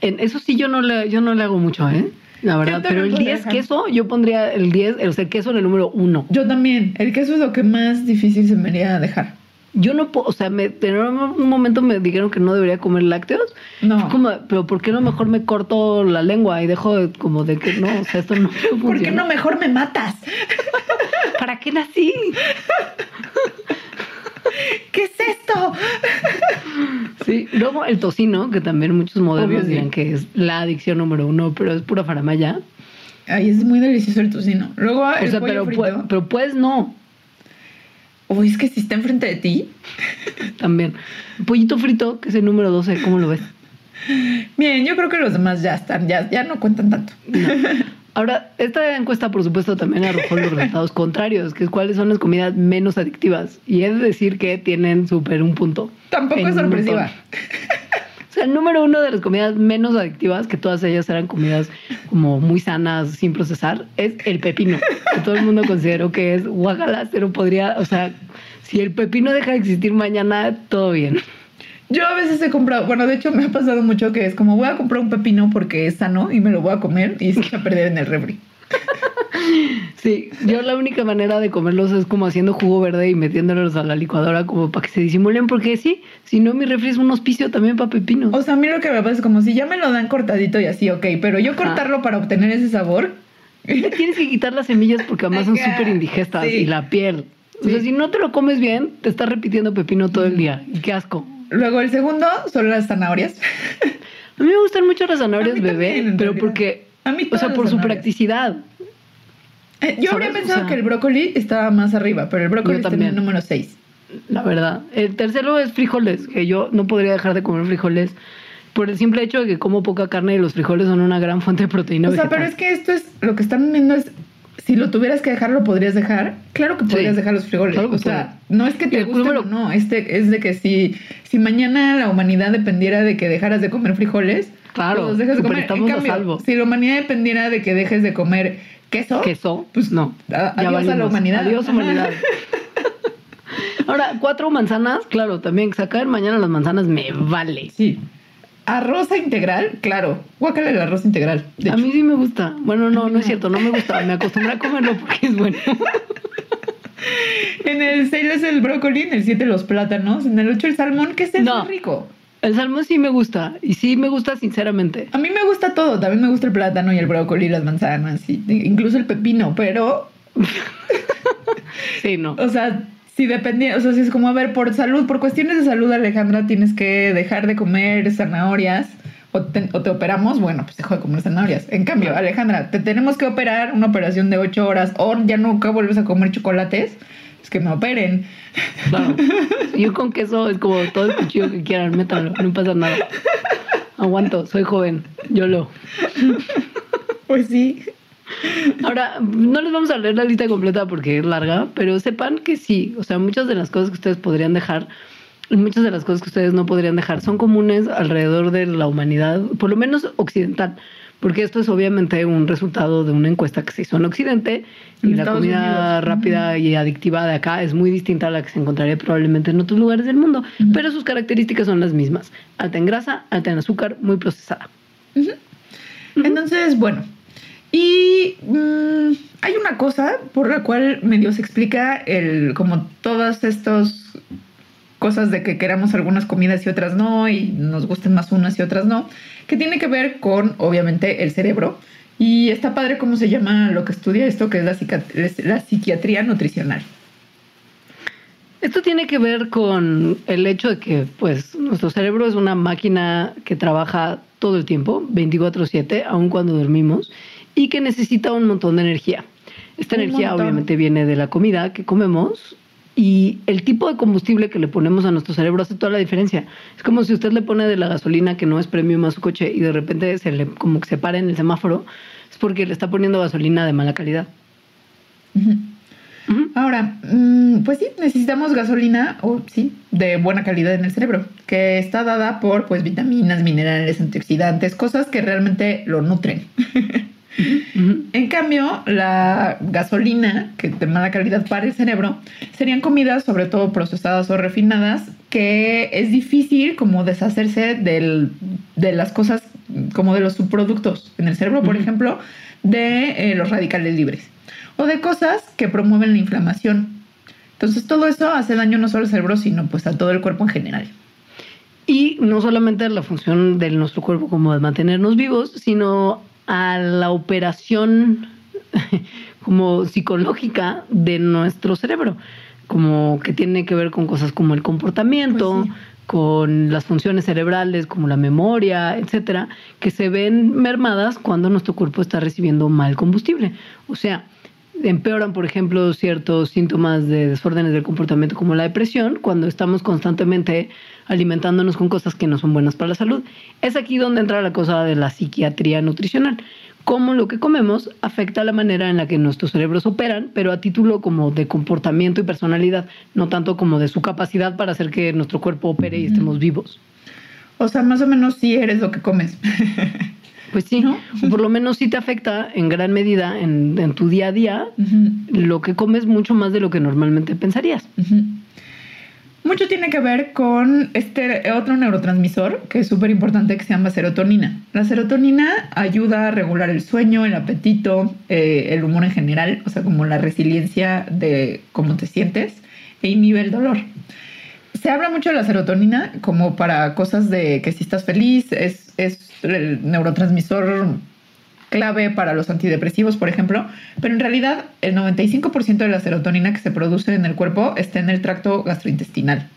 En eso sí yo no le, yo no le hago mucho, ¿eh? La verdad, pero el podría 10 dejar. queso, yo pondría el 10, o sea, el queso en el número 1. Yo también. El queso es lo que más difícil se me haría dejar. Yo no puedo, o sea, me, en un momento me dijeron que no debería comer lácteos. No. Fue como, pero ¿por qué no mejor me corto la lengua y dejo de- como de que no, o sea, esto no funciona? ¿Por qué no mejor me matas? ¿Para qué nací? ¿Qué es esto? Sí, luego el tocino, que también muchos modernos sí. dirán que es la adicción número uno, pero es pura faramaya. Ay, es muy delicioso el tocino. Luego O el sea, pollo pero, frito. pu- pero pues no, Uy, es que si está enfrente de ti. también. Pollito frito, que es el número 12, ¿cómo lo ves? Bien, yo creo que los demás ya están, ya, ya no cuentan tanto. Ahora, esta encuesta, por supuesto, también arrojó los resultados contrarios, que es cuáles son las comidas menos adictivas. Y de decir que tienen súper un punto. Tampoco es sorpresiva. O sea, el número uno de las comidas menos adictivas, que todas ellas eran comidas como muy sanas, sin procesar, es el pepino. Todo el mundo consideró que es guacala, pero podría, o sea, si el pepino deja de existir mañana, todo bien. Yo a veces he comprado, bueno, de hecho me ha pasado mucho que es como voy a comprar un pepino porque es sano y me lo voy a comer y se echa a perder en el refri. Sí, yo la única manera de comerlos es como haciendo jugo verde y metiéndolos a la licuadora como para que se disimulen, porque sí, si no mi refri es un hospicio también para pepinos. O sea, a mí lo que me pasa es como si ya me lo dan cortadito y así, ok, pero yo Ajá. cortarlo para obtener ese sabor. Le tienes que quitar las semillas porque además son súper indigestas sí. y la piel. O sea, si no te lo comes bien, te estás repitiendo pepino todo el día. Y qué asco. Luego el segundo son las zanahorias. A mí me gustan mucho las zanahorias bebé, también, pero porque, A mí o sea, por su practicidad. Eh, Yo habría ¿Sabes? O pensado sea, que el brócoli estaba más arriba, pero el brócoli está en el número 6. La verdad. El tercero es frijoles, que yo no podría dejar de comer frijoles por el simple hecho de que como poca carne y los frijoles son una gran fuente de proteína O sea, vegetal. pero es que esto es lo que están viendo es si lo tuvieras que dejar, lo podrías dejar. Claro que podrías Sí. dejar los frijoles. Claro o sea, no es que te gusten número- o no, este es de que si, si mañana la humanidad dependiera de que dejaras de comer frijoles, Claro, los dejas de comer. en a cambio, salvo. si la humanidad dependiera de que dejes de comer queso, queso, pues no. a- adiós a la humanidad. Adiós humanidad. Ahora, cuatro manzanas, claro, también sacar mañana las manzanas me vale. Sí. Arroz integral, claro. Guácala el arroz integral. de A hecho. mí sí me gusta. Bueno, no, no es cierto, no me gusta. Me acostumbré a comerlo porque es bueno. En el 6 es el brócoli, en el 7 los plátanos, en el 8 el salmón, que es el No. rico. El salmón sí me gusta. Y sí me gusta sinceramente. A mí me gusta todo, también me gusta el plátano y el brócoli y las manzanas, y incluso el pepino, pero, Sí, no. o sea, si dependía, o sea, si es como, a ver, por salud, por cuestiones de salud, Alejandra, tienes que dejar de comer zanahorias o te, o te operamos, bueno, pues dejo de comer zanahorias. En cambio, Alejandra, te tenemos que operar una operación de 8 horas o ya nunca vuelves a comer chocolates, es que me operen. Claro. Yo con queso es como todo el cuchillo que quieran, métanlo, no pasa nada. Aguanto, soy joven, yo lo. Pues sí. Ahora, no les vamos a leer la lista completa porque es larga, pero sepan que sí, o sea, muchas de las cosas que ustedes podrían dejar muchas de las cosas que ustedes no podrían dejar son comunes alrededor de la humanidad, por lo menos occidental, porque esto es obviamente un resultado de una encuesta que se hizo en Occidente y En la Estados comida Unidos. rápida y adictiva de acá es muy distinta a la que se encontraría probablemente en otros lugares del mundo, pero sus características son las mismas, alta en grasa, alta en azúcar, muy procesada. Entonces, bueno. Y mm, hay una cosa por la cual medio se explica el, como todas estas cosas de que queramos algunas comidas y otras no, y nos gusten más unas y otras no, que tiene que ver con, obviamente, el cerebro. Y está padre cómo se llama lo que estudia esto, que es la, la psiquiatría nutricional. Esto tiene que ver con el hecho de que, pues, nuestro cerebro es una máquina que trabaja todo el tiempo, 24/7, aun cuando dormimos, y que necesita un montón de energía. Esta Un energía montón. obviamente viene de la comida que comemos y el tipo de combustible que le ponemos a nuestro cerebro hace toda la diferencia. Es como si usted le pone de la gasolina que no es premium a su coche y de repente se le como que se para en el semáforo, es porque le está poniendo gasolina de mala calidad. Ahora, mm, pues sí, necesitamos gasolina, o sí, de buena calidad en el cerebro, que está dada por pues vitaminas, minerales, antioxidantes, cosas que realmente lo nutren. En cambio, la gasolina, que de mala calidad para el cerebro, serían comidas, sobre todo procesadas o refinadas, que es difícil como deshacerse del- de las cosas como de los subproductos en el cerebro, por ejemplo, de eh, los radicales libres o de cosas que promueven la inflamación. Entonces todo eso hace daño no solo al cerebro, sino pues a todo el cuerpo en general. Y no solamente la función de nuestro cuerpo como de mantenernos vivos, sino a la operación como psicológica de nuestro cerebro, como que tiene que ver con cosas como el comportamiento, Pues sí. con las funciones cerebrales como la memoria, etcétera, que se ven mermadas cuando nuestro cuerpo está recibiendo mal combustible. O sea, empeoran, por ejemplo, ciertos síntomas de desórdenes del comportamiento como la depresión cuando estamos constantemente alimentándonos con cosas que no son buenas para la salud. Es aquí donde entra la cosa de la psiquiatría nutricional. Cómo lo que comemos afecta la manera en la que nuestros cerebros operan, pero a título como de comportamiento y personalidad, no tanto como de su capacidad para hacer que nuestro cuerpo opere y estemos vivos. O sea, más o menos sí eres lo que comes. Pues sí, ¿No? o por lo menos sí te afecta en gran medida en, en tu día a día lo que comes mucho más de lo que normalmente pensarías. Ujú. Mucho tiene que ver con este otro neurotransmisor que es súper importante que se llama serotonina. La serotonina ayuda a regular el sueño, el apetito, eh, el humor en general, o sea, como la resiliencia de cómo te sientes e inhibe el dolor. Se habla mucho de la serotonina como para cosas de que si estás feliz es, es el neurotransmisor clave para los antidepresivos, por ejemplo, pero en realidad el 95% de la serotonina que se produce en el cuerpo está en el tracto gastrointestinal.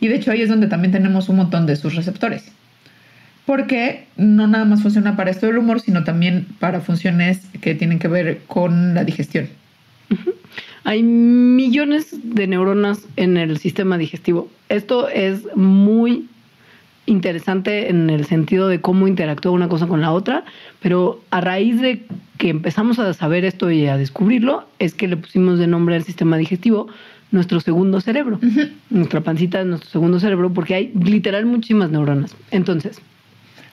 Y de hecho ahí es donde también tenemos un montón de sus receptores. Porque no nada más funciona para esto del humor, sino también para funciones que tienen que ver con la digestión. Hay millones de neuronas en el sistema digestivo. Esto es muy interesante en el sentido de cómo interactúa una cosa con la otra, pero a raíz de que empezamos a saber esto y a descubrirlo, es que le pusimos de nombre al sistema digestivo nuestro segundo cerebro. Nuestra pancita es nuestro segundo cerebro porque hay literal muchísimas neuronas. Entonces,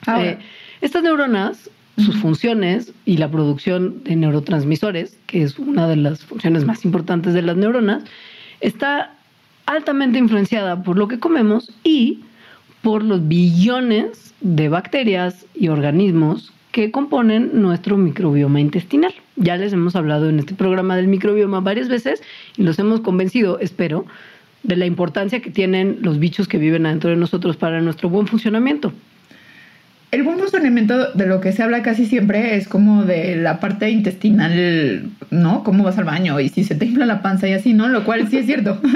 Ahora, eh, estas neuronas, sus funciones y la producción de neurotransmisores, que es una de las funciones más importantes de las neuronas, está altamente influenciada por lo que comemos y por los billones de bacterias y organismos que componen nuestro microbioma intestinal. Ya les hemos hablado en este programa del microbioma varias veces y los hemos convencido, espero, de la importancia que tienen los bichos que viven adentro de nosotros para nuestro buen funcionamiento. El buen funcionamiento de lo que se habla casi siempre es como de la parte intestinal, ¿no? Cómo vas al baño y si se te infla la panza y así, ¿no? Lo cual sí es cierto.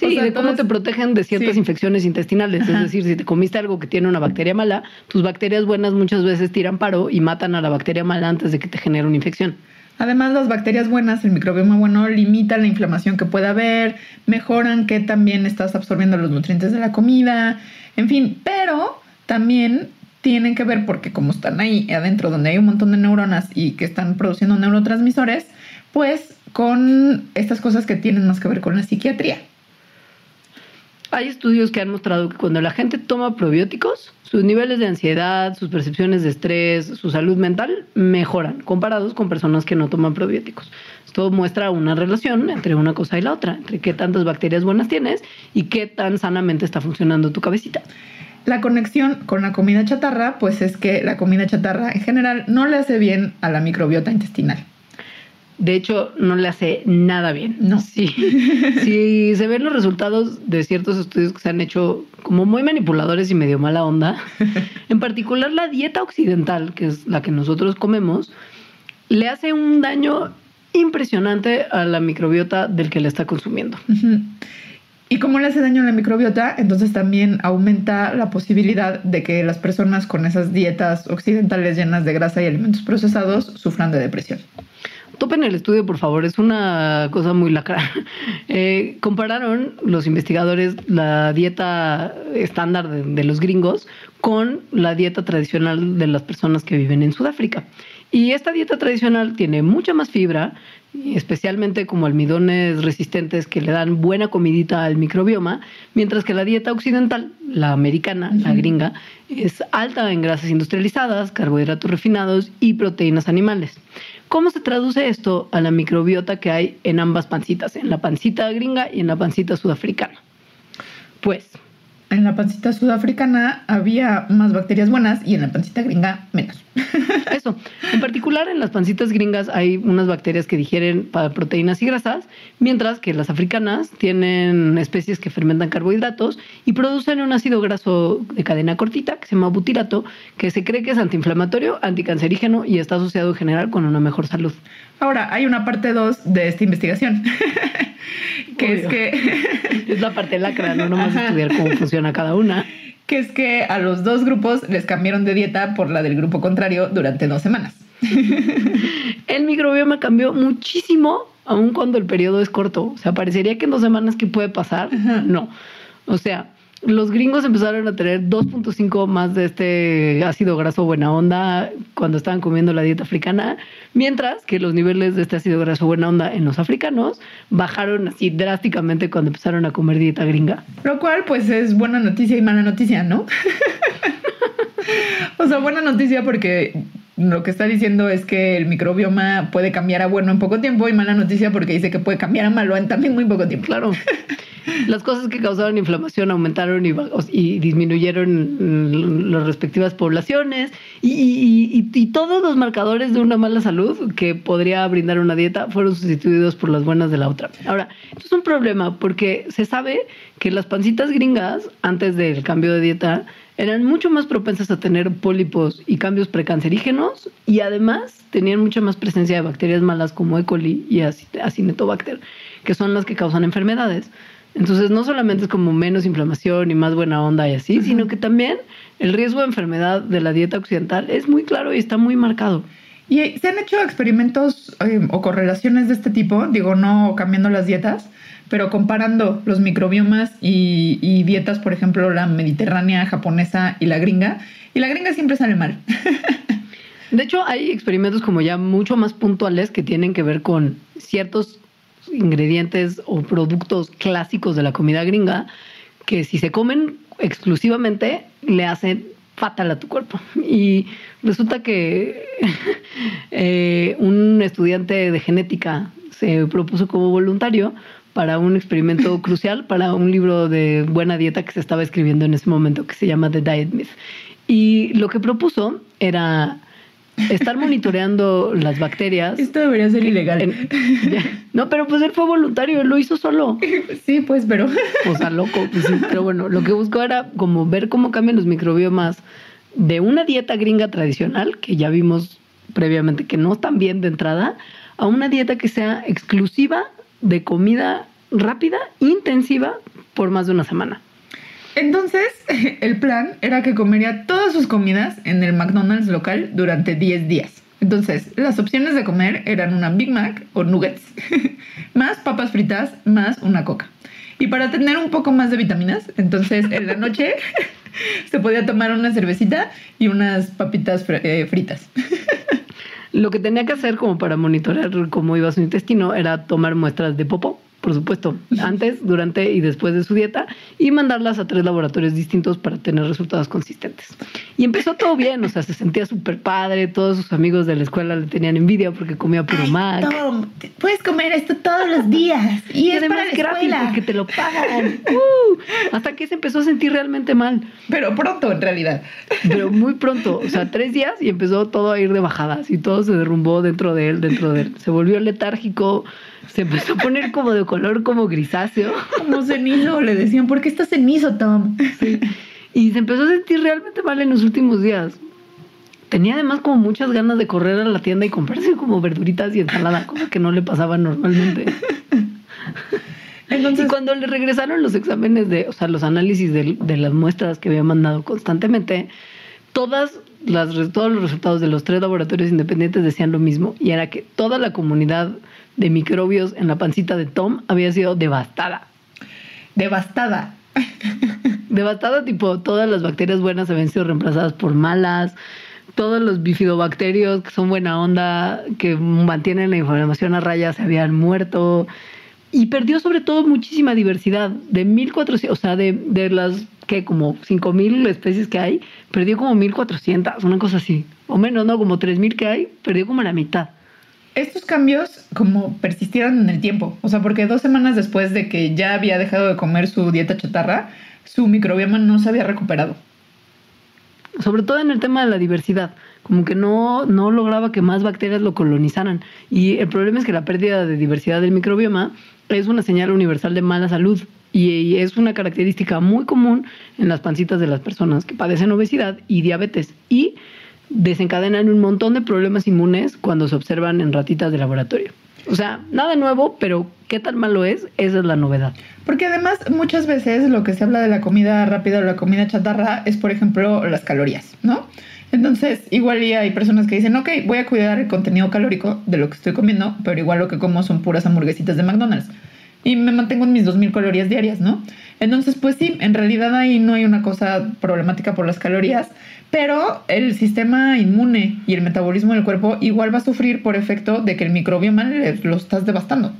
Sí, O sea, y de cómo te protegen de ciertas Sí. infecciones intestinales. Ajá. Es decir, si te comiste algo que tiene una bacteria mala, tus bacterias buenas muchas veces tiran paro y matan a la bacteria mala antes de que te genere una infección. Además, las bacterias buenas, el microbioma bueno, limitan la inflamación que pueda haber, mejoran que también estás absorbiendo los nutrientes de la comida, en fin, pero también tienen que ver porque como están ahí adentro donde hay un montón de neuronas y que están produciendo neurotransmisores, pues con estas cosas que tienen más que ver con la psiquiatría. Hay estudios que han mostrado que cuando la gente toma probióticos, sus niveles de ansiedad, sus percepciones de estrés, su salud mental mejoran comparados con personas que no toman probióticos. Esto muestra una relación entre una cosa y la otra, entre qué tantas bacterias buenas tienes y qué tan sanamente está funcionando tu cabecita. La conexión con la comida chatarra, pues es que la comida chatarra en general no le hace bien a la microbiota intestinal. De hecho, no le hace nada bien. No. Sí. Si se ven los resultados de ciertos estudios que se han hecho como muy manipuladores y medio mala onda, en particular la dieta occidental, que es la que nosotros comemos, le hace un daño impresionante a la microbiota del que le está consumiendo. Y como le hace daño a la microbiota, entonces también aumenta la posibilidad de que las personas con esas dietas occidentales llenas de grasa y alimentos procesados sufran de depresión. Topen el estudio, por favor, es una cosa muy lacra. Eh, compararon los investigadores la dieta estándar de, los gringos con la dieta tradicional de las personas que viven en Sudáfrica. Y esta dieta tradicional tiene mucha más fibra, especialmente como almidones resistentes que le dan buena comidita al microbioma, mientras que la dieta occidental, la americana, la gringa, es alta en grasas industrializadas, carbohidratos refinados y proteínas animales. ¿Cómo se traduce esto a la microbiota que hay en ambas pancitas, en la pancita gringa y en la pancita sudafricana? Pues en la pancita sudafricana había más bacterias buenas y en la pancita gringa menos. Eso. En particular, en las pancitas gringas hay unas bacterias que digieren proteínas y grasas, mientras que las africanas tienen especies que fermentan carbohidratos y producen un ácido graso de cadena cortita que se llama butirato, que se cree que es antiinflamatorio, anticancerígeno y está asociado en general con una mejor salud. Ahora, hay una parte 2 de esta investigación, que es que Es la parte lacra, no nomás estudiar cómo funciona cada una. que es que a los dos grupos les cambiaron de dieta por la del grupo contrario durante dos semanas. El microbioma cambió muchísimo, aun cuando el periodo es corto. O sea, parecería que en dos semanas que puede pasar. No. O sea, los gringos empezaron a tener 2.5 más de este ácido graso buena onda cuando estaban comiendo la dieta africana, mientras que los niveles de este ácido graso buena onda en los africanos bajaron así drásticamente cuando empezaron a comer dieta gringa. Lo cual, pues, es buena noticia y mala noticia, ¿no? o sea, buena noticia porque lo que está diciendo es que el microbioma puede cambiar a bueno en poco tiempo y mala noticia porque dice que puede cambiar a malo en también muy poco tiempo. Claro. Las cosas que causaron inflamación aumentaron y, y disminuyeron las respectivas poblaciones y- y- y todos los marcadores de una mala salud que podría brindar una dieta fueron sustituidos por las buenas de la otra. Ahora, esto es un problema porque se sabe que las pancitas gringas antes del cambio de dieta eran mucho más propensas a tener pólipos y cambios precancerígenos y además tenían mucha más presencia de bacterias malas como E. coli y Aci- Acinetobacter, que son las que causan enfermedades. Entonces, no solamente es como menos inflamación y más buena onda y así, sino que también el riesgo de enfermedad de la dieta occidental es muy claro y está muy marcado. Y eh, se han hecho experimentos eh, o correlaciones de este tipo, digo, no cambiando las dietas, pero comparando los microbiomas y, dietas, por ejemplo, la mediterránea, japonesa y la gringa. Y la gringa siempre sale mal. De hecho, hay experimentos como ya mucho más puntuales que tienen que ver con ciertos ingredientes o productos clásicos de la comida gringa que si se comen exclusivamente le hacen fatal a tu cuerpo. Y resulta que eh, un estudiante de genética se propuso como voluntario para un experimento crucial, para un libro de buena dieta que se estaba escribiendo en ese momento, que se llama The Diet Myth. Y lo que propuso era estar monitoreando las bacterias. Esto debería ser ilegal. en- no, pero pues él fue voluntario, él lo hizo solo. Sí, pues, pero O sea, loco. pues sí. Pero bueno, lo que buscó era como ver cómo cambian los microbiomas de una dieta gringa tradicional, que ya vimos previamente que no están bien de entrada, a una dieta que sea exclusiva de comida rápida, intensiva, por más de una semana. Entonces, el plan era que comería todas sus comidas en el McDonald's local durante 10 días. Entonces, las opciones de comer eran una Big Mac o nuggets, más papas fritas, más una coca. Y para tener un poco más de vitaminas, entonces en la noche se podía tomar una cervecita y unas papitas fr- eh, fritas. Lo que tenía que hacer como para monitorear cómo iba su intestino era tomar muestras de popó, por supuesto, antes, durante y después de su dieta y mandarlas a tres laboratorios distintos para tener resultados consistentes. Y empezó todo bien, o sea, se sentía súper padre, todos sus amigos de la escuela le tenían envidia porque comía puro Mac. Puedes comer esto todos los días. Y, Y es además para la gratis escuela. porque te lo pagan. Uh, hasta que se empezó a sentir realmente mal. Pero pronto, en realidad. Pero muy pronto, o sea, tres días y empezó todo a ir de bajadas y todo se derrumbó dentro de él, dentro de él. Se volvió letárgico, se empezó a poner como de color como grisáceo Como cenizo, le decían, ¿por qué estás cenizo, Tom? y se empezó a sentir realmente mal en los últimos días. Tenía además como muchas ganas de correr a la tienda y comprarse como verduritas y ensalada, cosa que no le pasaba normalmente. Entonces, Y cuando le regresaron los exámenes de, o sea, los análisis de, de las muestras que había mandado constantemente, todas las, todos los resultados de los tres laboratorios independientes decían lo mismo, y era que toda la comunidad de microbios en la pancita de Tom había sido devastada. devastada. Devastada, tipo, todas las bacterias buenas habían sido reemplazadas por malas, todos los bifidobacterios que son buena onda, que mantienen la inflamación a raya, se habían muerto. Y perdió sobre todo muchísima diversidad. De 1400, o sea, de, de las que como 5000 especies que hay, perdió como 1400, una cosa así. O menos, ¿no? Como 3000 que hay, perdió como la mitad. Estos cambios como persistieron en el tiempo. O sea, porque dos semanas después de que ya había dejado de comer su dieta chatarra, su microbioma no se había recuperado. Sobre todo en el tema de la diversidad, como que no, no lograba que más bacterias lo colonizaran. Y el problema es que la pérdida de diversidad del microbioma es una señal universal de mala salud. Y es una característica muy común en las pancitas de las personas que padecen obesidad y diabetes. Y desencadenan un montón de problemas inmunes cuando se observan en ratitas de laboratorio. O sea, nada nuevo, pero qué tan malo es, esa es la novedad. Porque además muchas veces lo que se habla de la comida rápida o la comida chatarra es, por ejemplo, las calorías, ¿no? Entonces, igual hay personas que dicen, ok, voy a cuidar el contenido calórico de lo que estoy comiendo, pero igual lo que como son puras hamburguesitas de McDonald's. Y me mantengo en mis 2.000 calorías diarias, ¿no? Entonces, pues sí, en realidad ahí no hay una cosa problemática por las calorías, pero el sistema inmune y el metabolismo del cuerpo igual va a sufrir por efecto de que el microbioma lo estás devastando.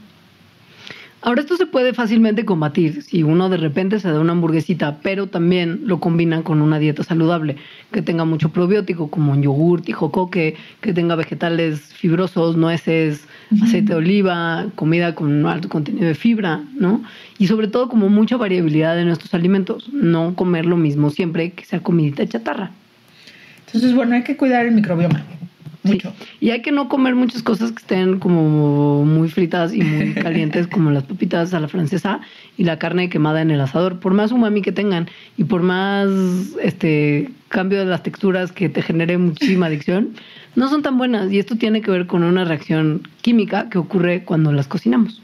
Ahora esto se puede fácilmente combatir si uno de repente se da una hamburguesita, pero también lo combina con una dieta saludable, que tenga mucho probiótico como un yogurt y jocoque, que tenga vegetales fibrosos, nueces, aceite de oliva, comida con alto contenido de fibra, ¿no? Y sobre todo como mucha variabilidad de nuestros alimentos, no comer lo mismo siempre que sea comidita chatarra. Entonces, bueno, hay que cuidar el microbioma. Mucho. Y hay que no comer muchas cosas que estén como muy fritas y muy calientes, como las papitas a la francesa y la carne quemada en el asador. Por más umami que tengan y por más este cambio de las texturas que te genere muchísima adicción, no son tan buenas. Y esto tiene que ver con una reacción química que ocurre cuando las cocinamos.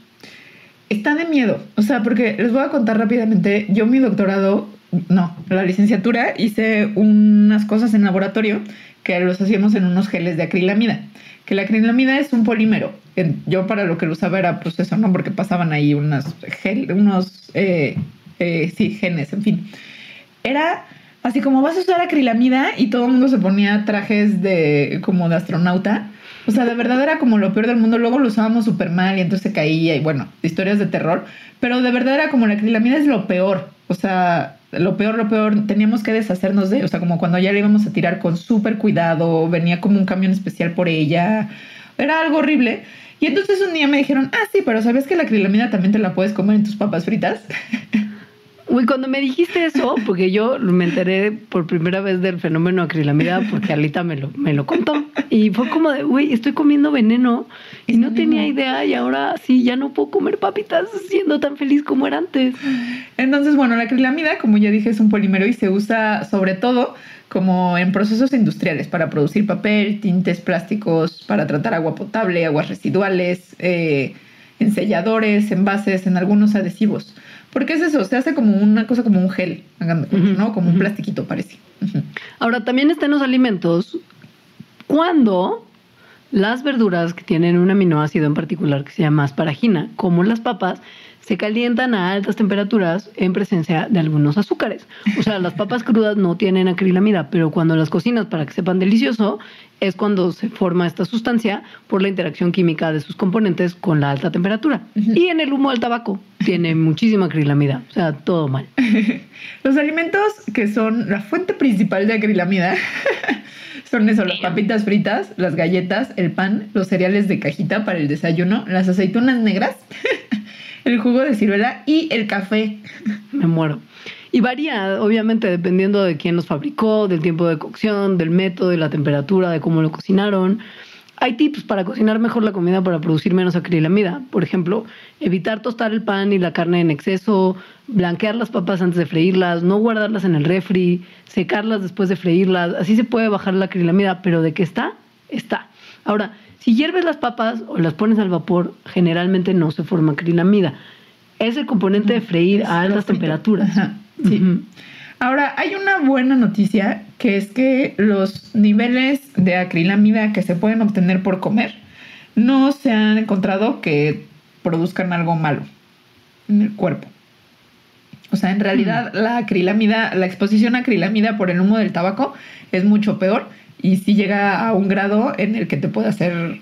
Está de miedo. O sea, porque les voy a contar rápidamente. Yo mi doctorado, no, la licenciatura, hice unas cosas en laboratorio que los hacíamos en unos geles de acrilamida. Que la acrilamida es un polímero. Yo para lo que lo usaba era pues eso, ¿no? Porque pasaban ahí unas gel, unos, eh, eh, sí, genes, en fin. Era así como vas a usar acrilamida y todo el mundo se ponía trajes de como de astronauta. O sea, de verdad era como lo peor del mundo. Luego lo usábamos súper mal y entonces se caía y bueno, historias de terror. Pero de verdad era como la acrilamida es lo peor. O sea, lo peor, lo peor, teníamos que deshacernos de, o sea, como cuando ya le íbamos a tirar con súper cuidado, venía como un camión especial por ella, era algo horrible. Y entonces un día me dijeron, ah, sí, pero ¿sabes que la acrilamida también te la puedes comer en tus papas fritas? Uy, cuando me dijiste eso, porque yo me enteré por primera vez del fenómeno acrilamida porque Alita me lo, me lo contó. Y fue como de, uy, estoy comiendo veneno y no tenía idea y ahora sí, ya no puedo comer papitas siendo tan feliz como era antes. Entonces, bueno, la acrilamida, como ya dije, es un polímero y se usa sobre todo como en procesos industriales para producir papel, tintes plásticos, para tratar agua potable, aguas residuales, eh, enselladores, envases, en algunos adhesivos. Porque es eso, se hace como una cosa como un gel, ¿no? Como un plastiquito parece. Ahora, también están los alimentos cuando las verduras que tienen un aminoácido en particular que se llama asparagina, como las papas, se calientan a altas temperaturas en presencia de algunos azúcares. O sea, las papas crudas no tienen acrilamida, pero cuando las cocinas para que sepan delicioso, es cuando se forma esta sustancia por la interacción química de sus componentes con la alta temperatura. Y en el humo del tabaco tiene muchísima acrilamida, o sea, todo mal. Los alimentos que son la fuente principal de acrilamida son eso, las papitas fritas, las galletas, el pan, los cereales de cajita para el desayuno, las aceitunas negras el jugo de ciruela y el café. Me muero. Y varía, obviamente, dependiendo de quién los fabricó, del tiempo de cocción, del método, de la temperatura, de cómo lo cocinaron. Hay tips para cocinar mejor la comida para producir menos acrilamida. Por ejemplo, evitar tostar el pan y la carne en exceso, blanquear las papas antes de freírlas, no guardarlas en el refri, secarlas después de freírlas. Así se puede bajar la acrilamida, pero de qué está, está. Ahora, si hierves las papas o las pones al vapor, generalmente no se forma acrilamida. Es el componente de freír a altas temperaturas. sí. Ahora, hay una buena noticia que es que los niveles de acrilamida que se pueden obtener por comer no se han encontrado que produzcan algo malo en el cuerpo. O sea, en realidad mm. la acrilamida, la exposición a acrilamida por el humo del tabaco es mucho peor y si llega a un grado en el que te puede hacer,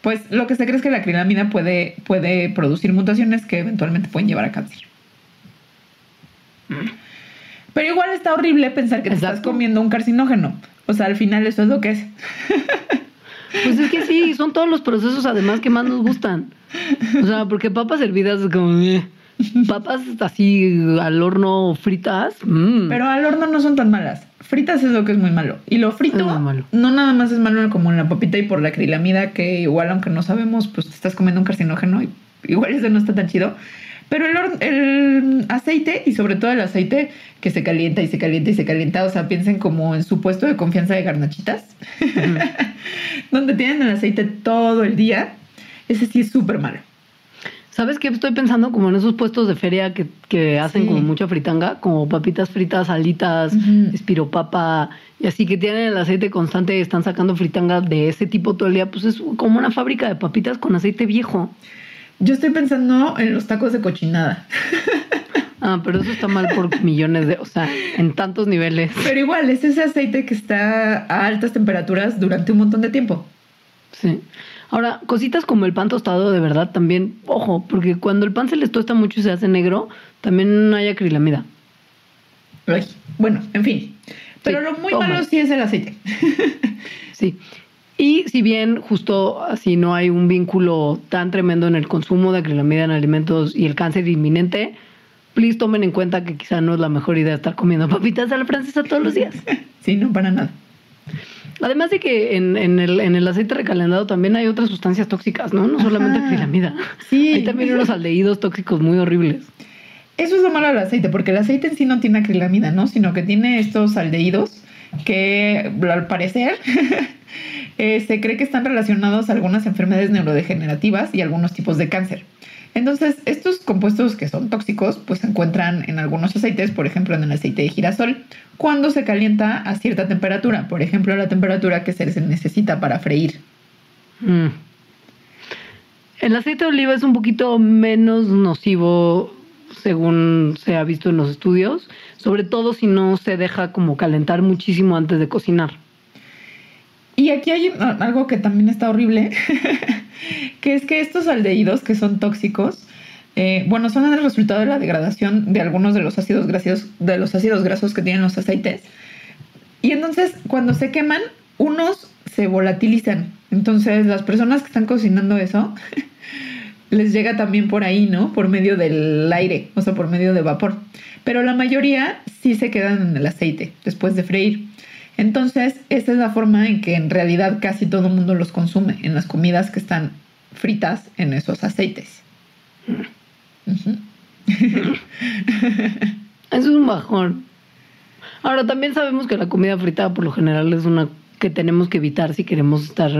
pues lo que se cree es que la acrilamida puede, puede producir mutaciones que eventualmente pueden llevar a cáncer. Pero igual está horrible pensar que te estás comiendo un carcinógeno. O sea, al final eso es lo que es. Pues es que sí, son todos los procesos además que más nos gustan. O sea, porque papas hervidas como... eh, Papas así al horno fritas. mm. Pero al horno no son tan malas. Fritas es lo que es muy malo. Y lo frito Es malo. no nada más es malo como en la papita y por la acrilamida, que igual aunque no sabemos, pues te estás comiendo un carcinógeno y igual eso no está tan chido. Pero el, el aceite y sobre todo el aceite que se calienta y se calienta y se calienta, o sea, piensen como en su puesto de confianza de garnachitas, donde tienen el aceite todo el día, ese sí es súper malo. ¿Sabes qué estoy pensando? Como en esos puestos de feria que, que hacen Sí. como mucha fritanga, como papitas fritas, alitas, Ujú. espiropapa, y así que tienen el aceite constante y están sacando fritanga de ese tipo todo el día. Pues es como una fábrica de papitas con aceite viejo. Yo estoy pensando en los tacos de cochinada. Ah, pero eso está mal por millones de, o sea, en tantos niveles. Pero igual, es ese aceite que está a altas temperaturas durante un montón de tiempo. Sí. Ahora, cositas como el pan tostado, de verdad, también, ojo, porque cuando el pan se les tosta mucho y se hace negro, también hay acrilamida. Ay, bueno, en fin. Pero Sí, lo muy malo mal. sí es el aceite. Sí. Y si bien justo así no hay un vínculo tan tremendo en el consumo de acrilamida en alimentos y el cáncer inminente, please tomen en cuenta que quizá no es la mejor idea estar comiendo papitas a la francesa todos los días. Sí, no para nada. Además de que en, en el, en el aceite recalentado también hay otras sustancias tóxicas, ¿no? No solamente Ajá. acrilamida. Sí. Hay también unos aldehídos tóxicos muy horribles. Eso es lo malo del aceite, porque el aceite en sí no tiene acrilamida, ¿no? Sino que tiene estos aldehídos que al parecer se cree que están relacionados a algunas enfermedades neurodegenerativas y algunos tipos de cáncer. Entonces, estos compuestos que son tóxicos, pues se encuentran en algunos aceites, por ejemplo, en el aceite de girasol, cuando se calienta a cierta temperatura, por ejemplo, la temperatura que se necesita para freír. Mm. El aceite de oliva es un poquito menos nocivo según se ha visto en los estudios, sobre todo si no se deja como calentar muchísimo antes de cocinar. Y aquí hay algo que también está horrible, que es que estos aldehídos que son tóxicos, eh, bueno, son el resultado de la degradación de algunos de los ácidos grasos, de los ácidos grasos que tienen los aceites. Y entonces, cuando se queman, unos se volatilizan. Entonces, las personas que están cocinando eso les llega también por ahí, ¿no? Por medio del aire, o sea, por medio de vapor. Pero la mayoría sí se quedan en el aceite después de freír. Entonces, esta es la forma en que en realidad casi todo el mundo los consume, en las comidas que están fritas en esos aceites. Eso es un bajón. Ahora, también sabemos que la comida fritada por lo general es una que tenemos que evitar si queremos estar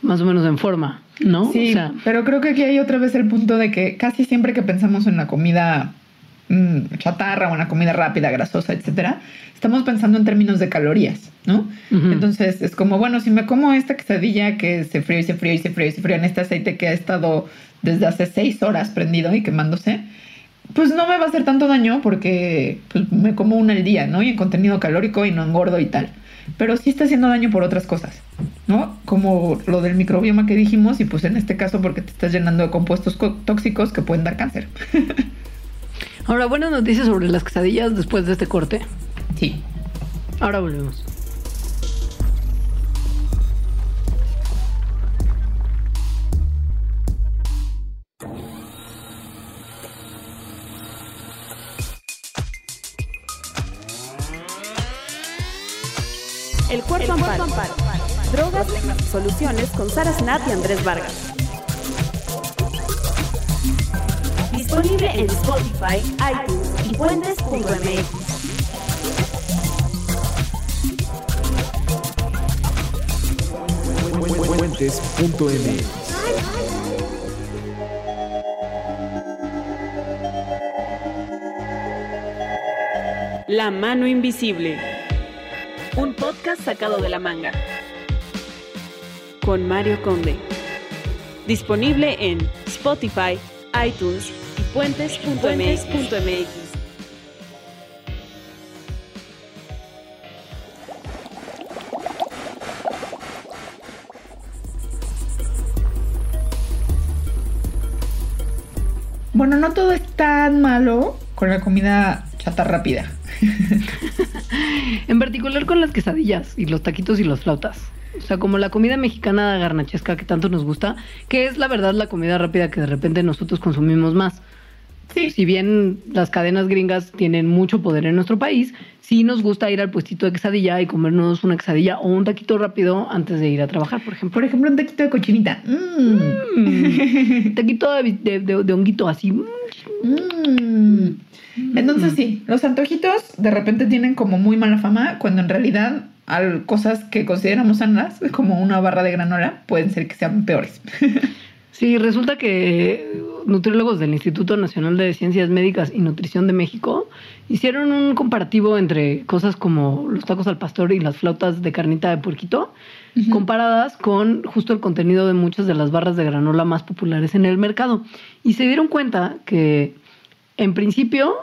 más o menos en forma, ¿no? Sí, O sea, pero creo que aquí hay otra vez el punto de que casi siempre que pensamos en la comida mm, chatarra o en la comida rápida, grasosa, etcétera, estamos pensando en términos de calorías, ¿no? Entonces es como, bueno, si me como esta quesadilla que se fríe y se fríe y se fríe y se fríe en este aceite que ha estado desde hace seis horas prendido y quemándose, pues no me va a hacer tanto daño porque pues, me como una al día, ¿no? Y en contenido calórico y no engordo y tal. Pero sí está haciendo daño por otras cosas, ¿no? Como lo del microbioma que dijimos y pues en este caso porque te estás llenando de compuestos co- tóxicos que pueden dar cáncer. ahora, buenas noticias sobre las quesadillas después de este corte. Sí. Ahora volvemos. El cuerpo amparo. Drogas, soluciones con Sara Snap y Andrés Vargas. Disponible en Spotify, iTunes y puentes.mx. Fuentes.mx La mano invisible. Un podcast sacado de la manga. Con Mario Conde. Disponible en Spotify, iTunes y puentes.mx. Bueno, no todo es tan malo con la comida chata rápida. En particular con las quesadillas y los taquitos y las flautas. O sea, como la comida mexicana garnachesca que tanto nos gusta, que es la verdad la comida rápida que de repente nosotros consumimos más. Sí. Si bien las cadenas gringas tienen mucho poder en nuestro país, sí nos gusta ir al puestito de quesadilla y comernos una quesadilla o un taquito rápido antes de ir a trabajar, por ejemplo. Por ejemplo, un taquito de cochinita. Mm. Mm, taquito de, de- de- de honguito así. mm, Mm. Entonces sí, los antojitos de repente tienen como muy mala fama cuando en realidad al- cosas que consideramos sanas, como una barra de granola, pueden ser que sean peores. Sí, resulta que nutriólogos del Instituto Nacional de Ciencias Médicas y Nutrición de México hicieron un comparativo entre cosas como los tacos al pastor y las flautas de carnita de puerquito, comparadas con justo el contenido de muchas de las barras de granola más populares en el mercado. Y se dieron cuenta que, en principio,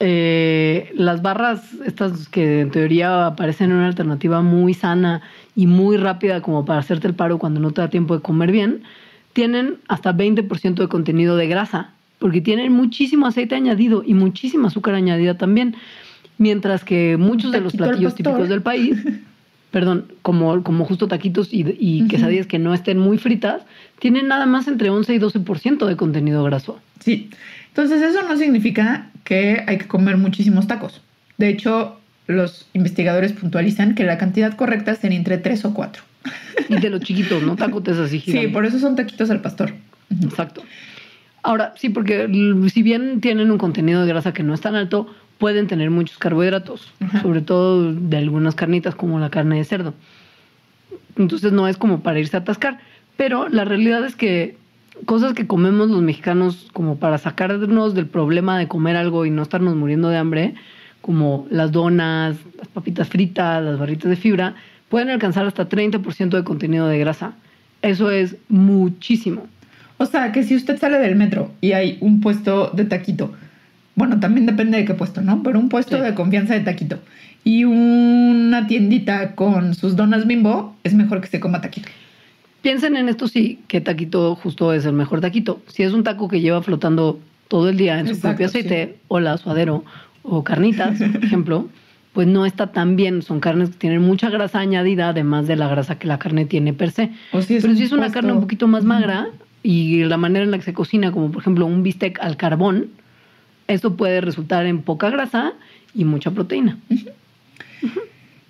eh, las barras, estas que en teoría parecen una alternativa muy sana y muy rápida como para hacerte el paro cuando no te da tiempo de comer bien, tienen hasta 20% de contenido de grasa, porque tienen muchísimo aceite añadido y muchísima azúcar añadida también. Mientras que muchos de los platillos típicos del país, perdón, como, como justo taquitos y, y quesadillas que no estén muy fritas, tienen nada más entre 11 y 12% de contenido graso. Sí. Entonces eso no significa que hay que comer muchísimos tacos. De hecho, los investigadores puntualizan que la cantidad correcta sería entre 3 o 4. Y de los chiquitos, ¿no? Tacotes así Sí, gigantes. por eso son taquitos al pastor. Exacto. Ahora, sí, porque si bien tienen un contenido de grasa que no es tan alto, pueden tener muchos carbohidratos, Ajá. sobre todo de algunas carnitas como la carne de cerdo. Entonces no es como para irse a atascar, pero la realidad es que cosas que comemos los mexicanos como para sacarnos del problema de comer algo y no estarnos muriendo de hambre, como las donas, las papitas fritas, las barritas de fibra, pueden alcanzar hasta 30% de contenido de grasa. Eso es muchísimo. O sea, que si usted sale del metro y hay un puesto de taquito, bueno, también depende de qué puesto, ¿no? Pero un puesto Sí. de confianza de taquito y una tiendita con sus donas bimbo, es mejor que se coma taquito. Piensen en esto sí, que taquito justo es el mejor taquito. Si es un taco que lleva flotando todo el día en su propio aceite, o la suadero, o carnitas, por ejemplo, pues no está tan bien. Son carnes que tienen mucha grasa añadida, además de la grasa que la carne tiene per se. O si es Pero si es una carne un poquito más magra y la manera en la que se cocina, como por ejemplo un bistec al carbón, eso puede resultar en poca grasa y mucha proteína.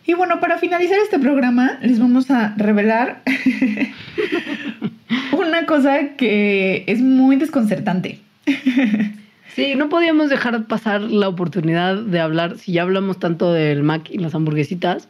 Y bueno, para finalizar este programa, les vamos a revelar una cosa que es muy desconcertante. Sí, no podíamos dejar pasar la oportunidad de hablar, si ya hablamos tanto del Mac y las hamburguesitas,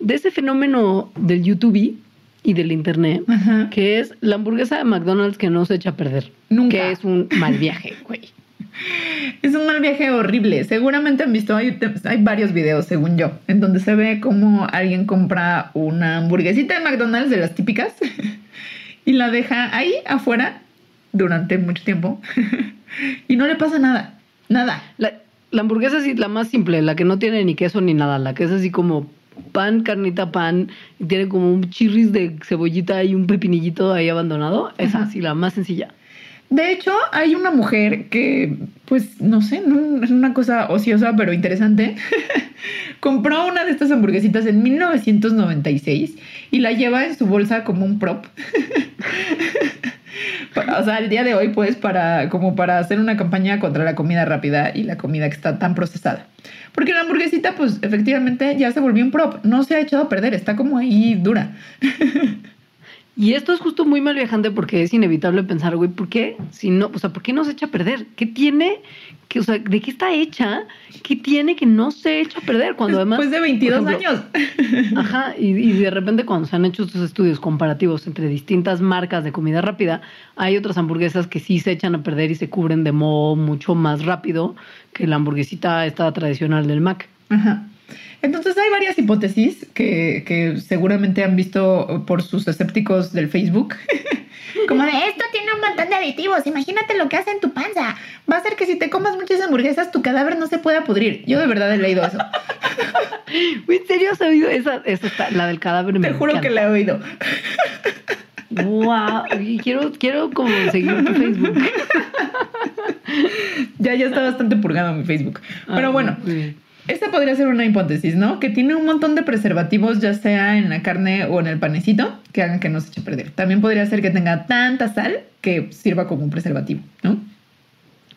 de ese fenómeno del YouTube y del Internet, Ajá. que es la hamburguesa de McDonald's que no se echa a perder. Nunca. Que es un mal viaje, güey. Es un mal viaje horrible. Seguramente han visto, hay, hay varios videos, según yo, en donde se ve como alguien compra una hamburguesita de McDonald's de las típicas y la deja ahí afuera durante mucho tiempo y no le pasa nada. Nada. La, la hamburguesa es la más simple, la que no tiene ni queso ni nada, la que es así como pan, carnita, pan, y tiene como un chirris de cebollita y un pepinillito ahí abandonado. Esa Ajá. sí, la más sencilla. De hecho, hay una mujer que, pues, no sé, es una cosa ociosa, pero interesante. Compró una de estas hamburguesitas en 1996 y la lleva en su bolsa como un prop. O sea, el día de hoy, pues, para, como para hacer una campaña contra la comida rápida y la comida que está tan procesada. Porque la hamburguesita, pues, efectivamente ya se volvió un prop. No se ha echado a perder, está como ahí dura. Y esto es justo muy mal viajante porque es inevitable pensar, güey, ¿por qué? Si no, o sea, ¿por qué no se echa a perder? ¿Qué tiene? Que, o sea, ¿de qué está hecha? ¿Qué tiene que no se echa a perder? Cuando además. Después de 22 por ejemplo, años. Ajá, y, y de repente cuando se han hecho estos estudios comparativos entre distintas marcas de comida rápida, hay otras hamburguesas que sí se echan a perder y se cubren de modo mucho más rápido que la hamburguesita esta tradicional del Mac. Ajá. Entonces hay varias hipótesis que, que seguramente han visto por sus escépticos del Facebook. Como de esto tiene un montón de aditivos, imagínate lo que hace en tu panza. Va a ser que si te comas muchas hamburguesas tu cadáver no se pueda pudrir. Yo de verdad he leído eso. ¿En serio has oído esa? esa está, la del cadáver Te juro que la he oído. Wow, quiero, quiero como seguir tu Facebook. Ya, ya está bastante purgado mi Facebook. Pero Ah, bueno, muy bien. Esta podría ser una hipótesis, ¿no? Que tiene un montón de preservativos, ya sea en la carne o en el panecito, que hagan que no se eche a perder. También podría ser que tenga tanta sal que sirva como un preservativo, ¿no?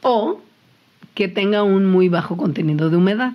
O que tenga un muy bajo contenido de humedad.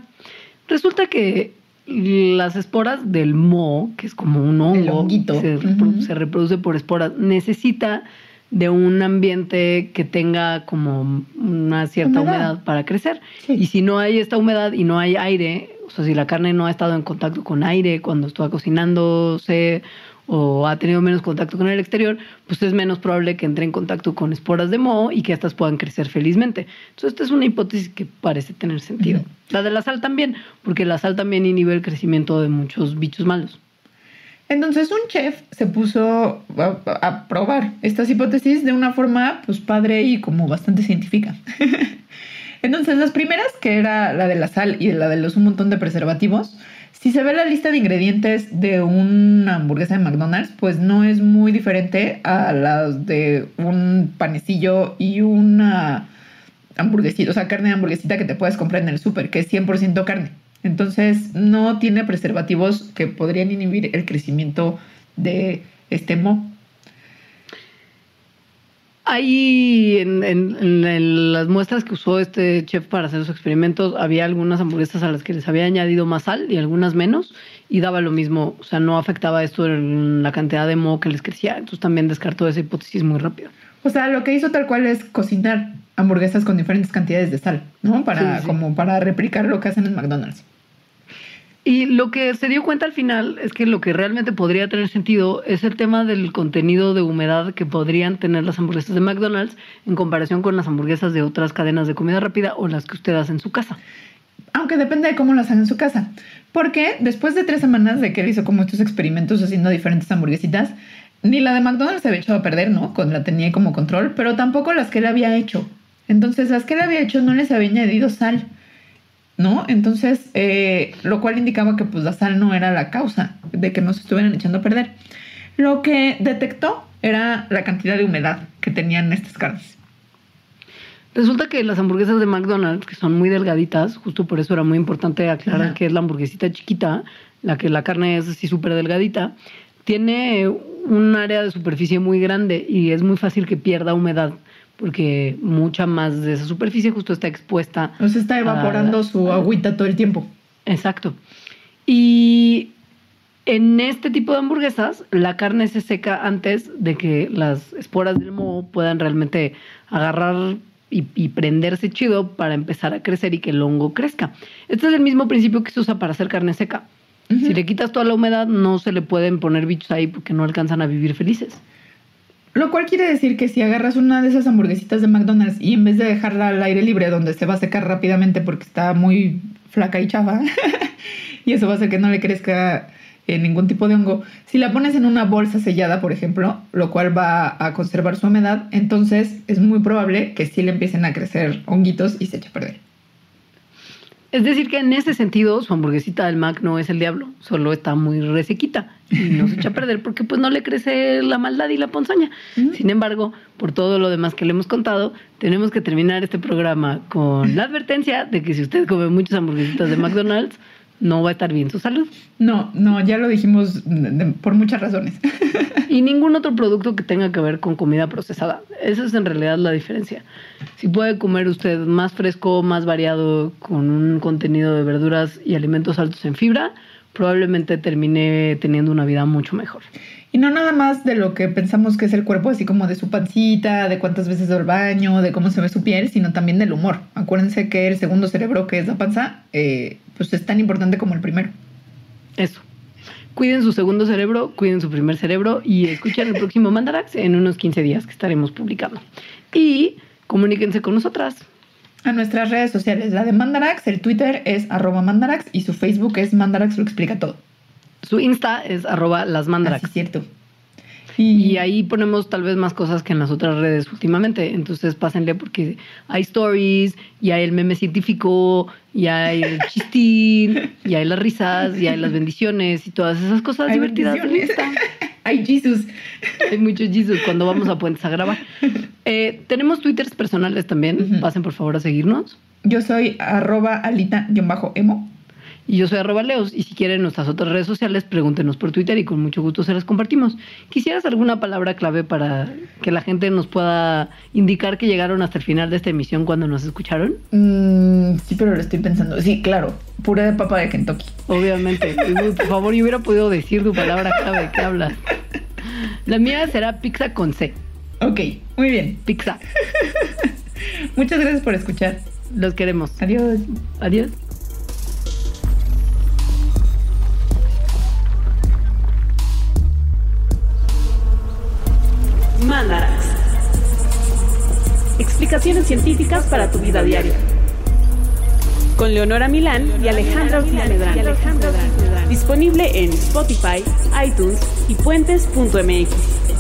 Resulta que las esporas del moho, que es como un hongo, se, se reproduce por esporas, necesita de un ambiente que tenga como una cierta Humedad. humedad, para crecer. Sí. Y si no hay esta humedad y no hay aire, o sea, si la carne no ha estado en contacto con aire cuando está cocinándose o ha tenido menos contacto con el exterior, pues es menos probable que entre en contacto con esporas de moho y que éstas puedan crecer felizmente. Entonces, esta es una hipótesis que parece tener sentido. Ujú. La de la sal también, porque la sal también inhibe el crecimiento de muchos bichos malos. Entonces un chef se puso a, probar estas hipótesis de una forma pues padre y como bastante científica. Entonces las primeras, que era la de la sal y la de los un montón de preservativos, si se ve la lista de ingredientes de una hamburguesa de McDonald's, pues no es muy diferente a las de un panecillo y una hamburguesita, o sea, carne de hamburguesita que te puedes comprar en el súper, que es 100% carne. Entonces, no tiene preservativos que podrían inhibir el crecimiento de este mo. Ahí en, en- en- en las muestras que usó este chef para hacer sus experimentos, había algunas hamburguesas a las que les había añadido más sal y algunas menos, y daba lo mismo, o sea, no afectaba esto en la cantidad de moho que les crecía, entonces también descartó esa hipótesis muy rápido. O sea, lo que hizo tal cual es cocinar hamburguesas con diferentes cantidades de sal, ¿no? Para, Sí, sí. como para replicar lo que hacen en McDonald's. Y lo que se dio cuenta al final es que lo que realmente podría tener sentido es el tema del contenido de humedad que podrían tener las hamburguesas de McDonald's en comparación con las hamburguesas de otras cadenas de comida rápida o las que usted hace en su casa. Aunque depende de cómo las hagan en su casa. Porque después de tres semanas de que él hizo como estos experimentos haciendo diferentes hamburguesitas, ni la de McDonald's se había echado a perder, ¿no? Con la tenía como control, pero tampoco las que él había hecho. Entonces, las que él había hecho no les había añadido sal, ¿no? Entonces, eh, lo cual indicaba que pues la sal no era la causa de que no se estuvieran echando a perder. Lo que detectó era la cantidad de humedad que tenían estas carnes. Resulta que las hamburguesas de McDonald's, que son muy delgaditas, justo por eso era muy importante aclarar Ajá. que es la hamburguesita chiquita, la que la carne es así súper delgadita, tiene un área de superficie muy grande y es muy fácil que pierda humedad, porque mucha más de esa superficie justo está expuesta. O sea, está evaporando a- su agüita todo el tiempo. Exacto. Y en este tipo de hamburguesas, la carne se seca antes de que las esporas del moho puedan realmente agarrar y, y prenderse chido para empezar a crecer y que el hongo crezca. Este es el mismo principio que se usa para hacer carne seca. Si le quitas toda la humedad, no se le pueden poner bichos ahí porque no alcanzan a vivir felices. Lo cual quiere decir que si agarras una de esas hamburguesitas de McDonald's y en vez de dejarla al aire libre donde se va a secar rápidamente porque está muy flaca y chafa, y eso va a hacer que no le crezca eh, ningún tipo de hongo, si la pones en una bolsa sellada, por ejemplo, lo cual va a conservar su humedad, entonces es muy probable que sí le empiecen a crecer honguitos y se eche a perder. Es decir, que en ese sentido, su hamburguesita del Mac no es el diablo, solo está muy resequita y no se echa a perder porque pues no le crece la maldad y la ponzoña. Sin embargo, por todo lo demás que le hemos contado, tenemos que terminar este programa con la advertencia de que si usted come muchas hamburguesitas de McDonald's, no va a estar bien su salud. No, no, ya lo dijimos por muchas razones. Y ningún otro producto que tenga que ver con comida procesada. Esa es en realidad la diferencia. Si puede comer usted más fresco, más variado, con un contenido de verduras y alimentos altos en fibra, probablemente termine teniendo una vida mucho mejor. Y no nada más de lo que pensamos que es el cuerpo, así como de su pancita, de cuántas veces va al baño, de cómo se ve su piel, sino también del humor. Acuérdense que el segundo cerebro, que es la panza, eh, pues es tan importante como el primero. Eso. Cuiden su segundo cerebro, cuiden su primer cerebro y escuchen el próximo Mandarax en unos 15 días que estaremos publicando. Y comuníquense con nosotras. A nuestras redes sociales, la de Mandarax, el Twitter es arroba Mandarax y su Facebook es Mandarax lo explica todo. Su Insta es arroba las Mandarax. Es cierto. Y ahí ponemos tal vez más cosas que en las otras redes últimamente. Entonces pásenle porque hay stories, y hay el meme científico, y hay el chistín, y hay las risas, y hay las bendiciones y todas esas cosas Hay divertidas. en. Insta. Ay, Jesus. Hay muchos Jesus cuando vamos a Puentes a grabar. Eh, tenemos twitters personales también. Pasen por favor a seguirnos. Yo soy arroba alita-emo. Y yo soy arroba Leos. Y si quieren nuestras otras redes sociales, pregúntenos por Twitter y con mucho gusto se las compartimos. ¿Quisieras alguna palabra clave para que la gente nos pueda indicar que llegaron hasta el final de esta emisión cuando nos escucharon? Mm, sí, pero lo estoy pensando. Sí, claro. Puré de papa de Kentucky. Obviamente. Por favor, yo hubiera podido decir tu palabra clave. ¿Qué hablas? La mía será pizza con C. Ok, muy bien. Pizza. Muchas gracias por escuchar. Los queremos. Adiós. Adiós. Mandarax. Explicaciones científicas para tu vida diaria. Con Leonora Milán y Alejandra Ortiz Medrano. Disponible en Spotify, iTunes y puentes.mx.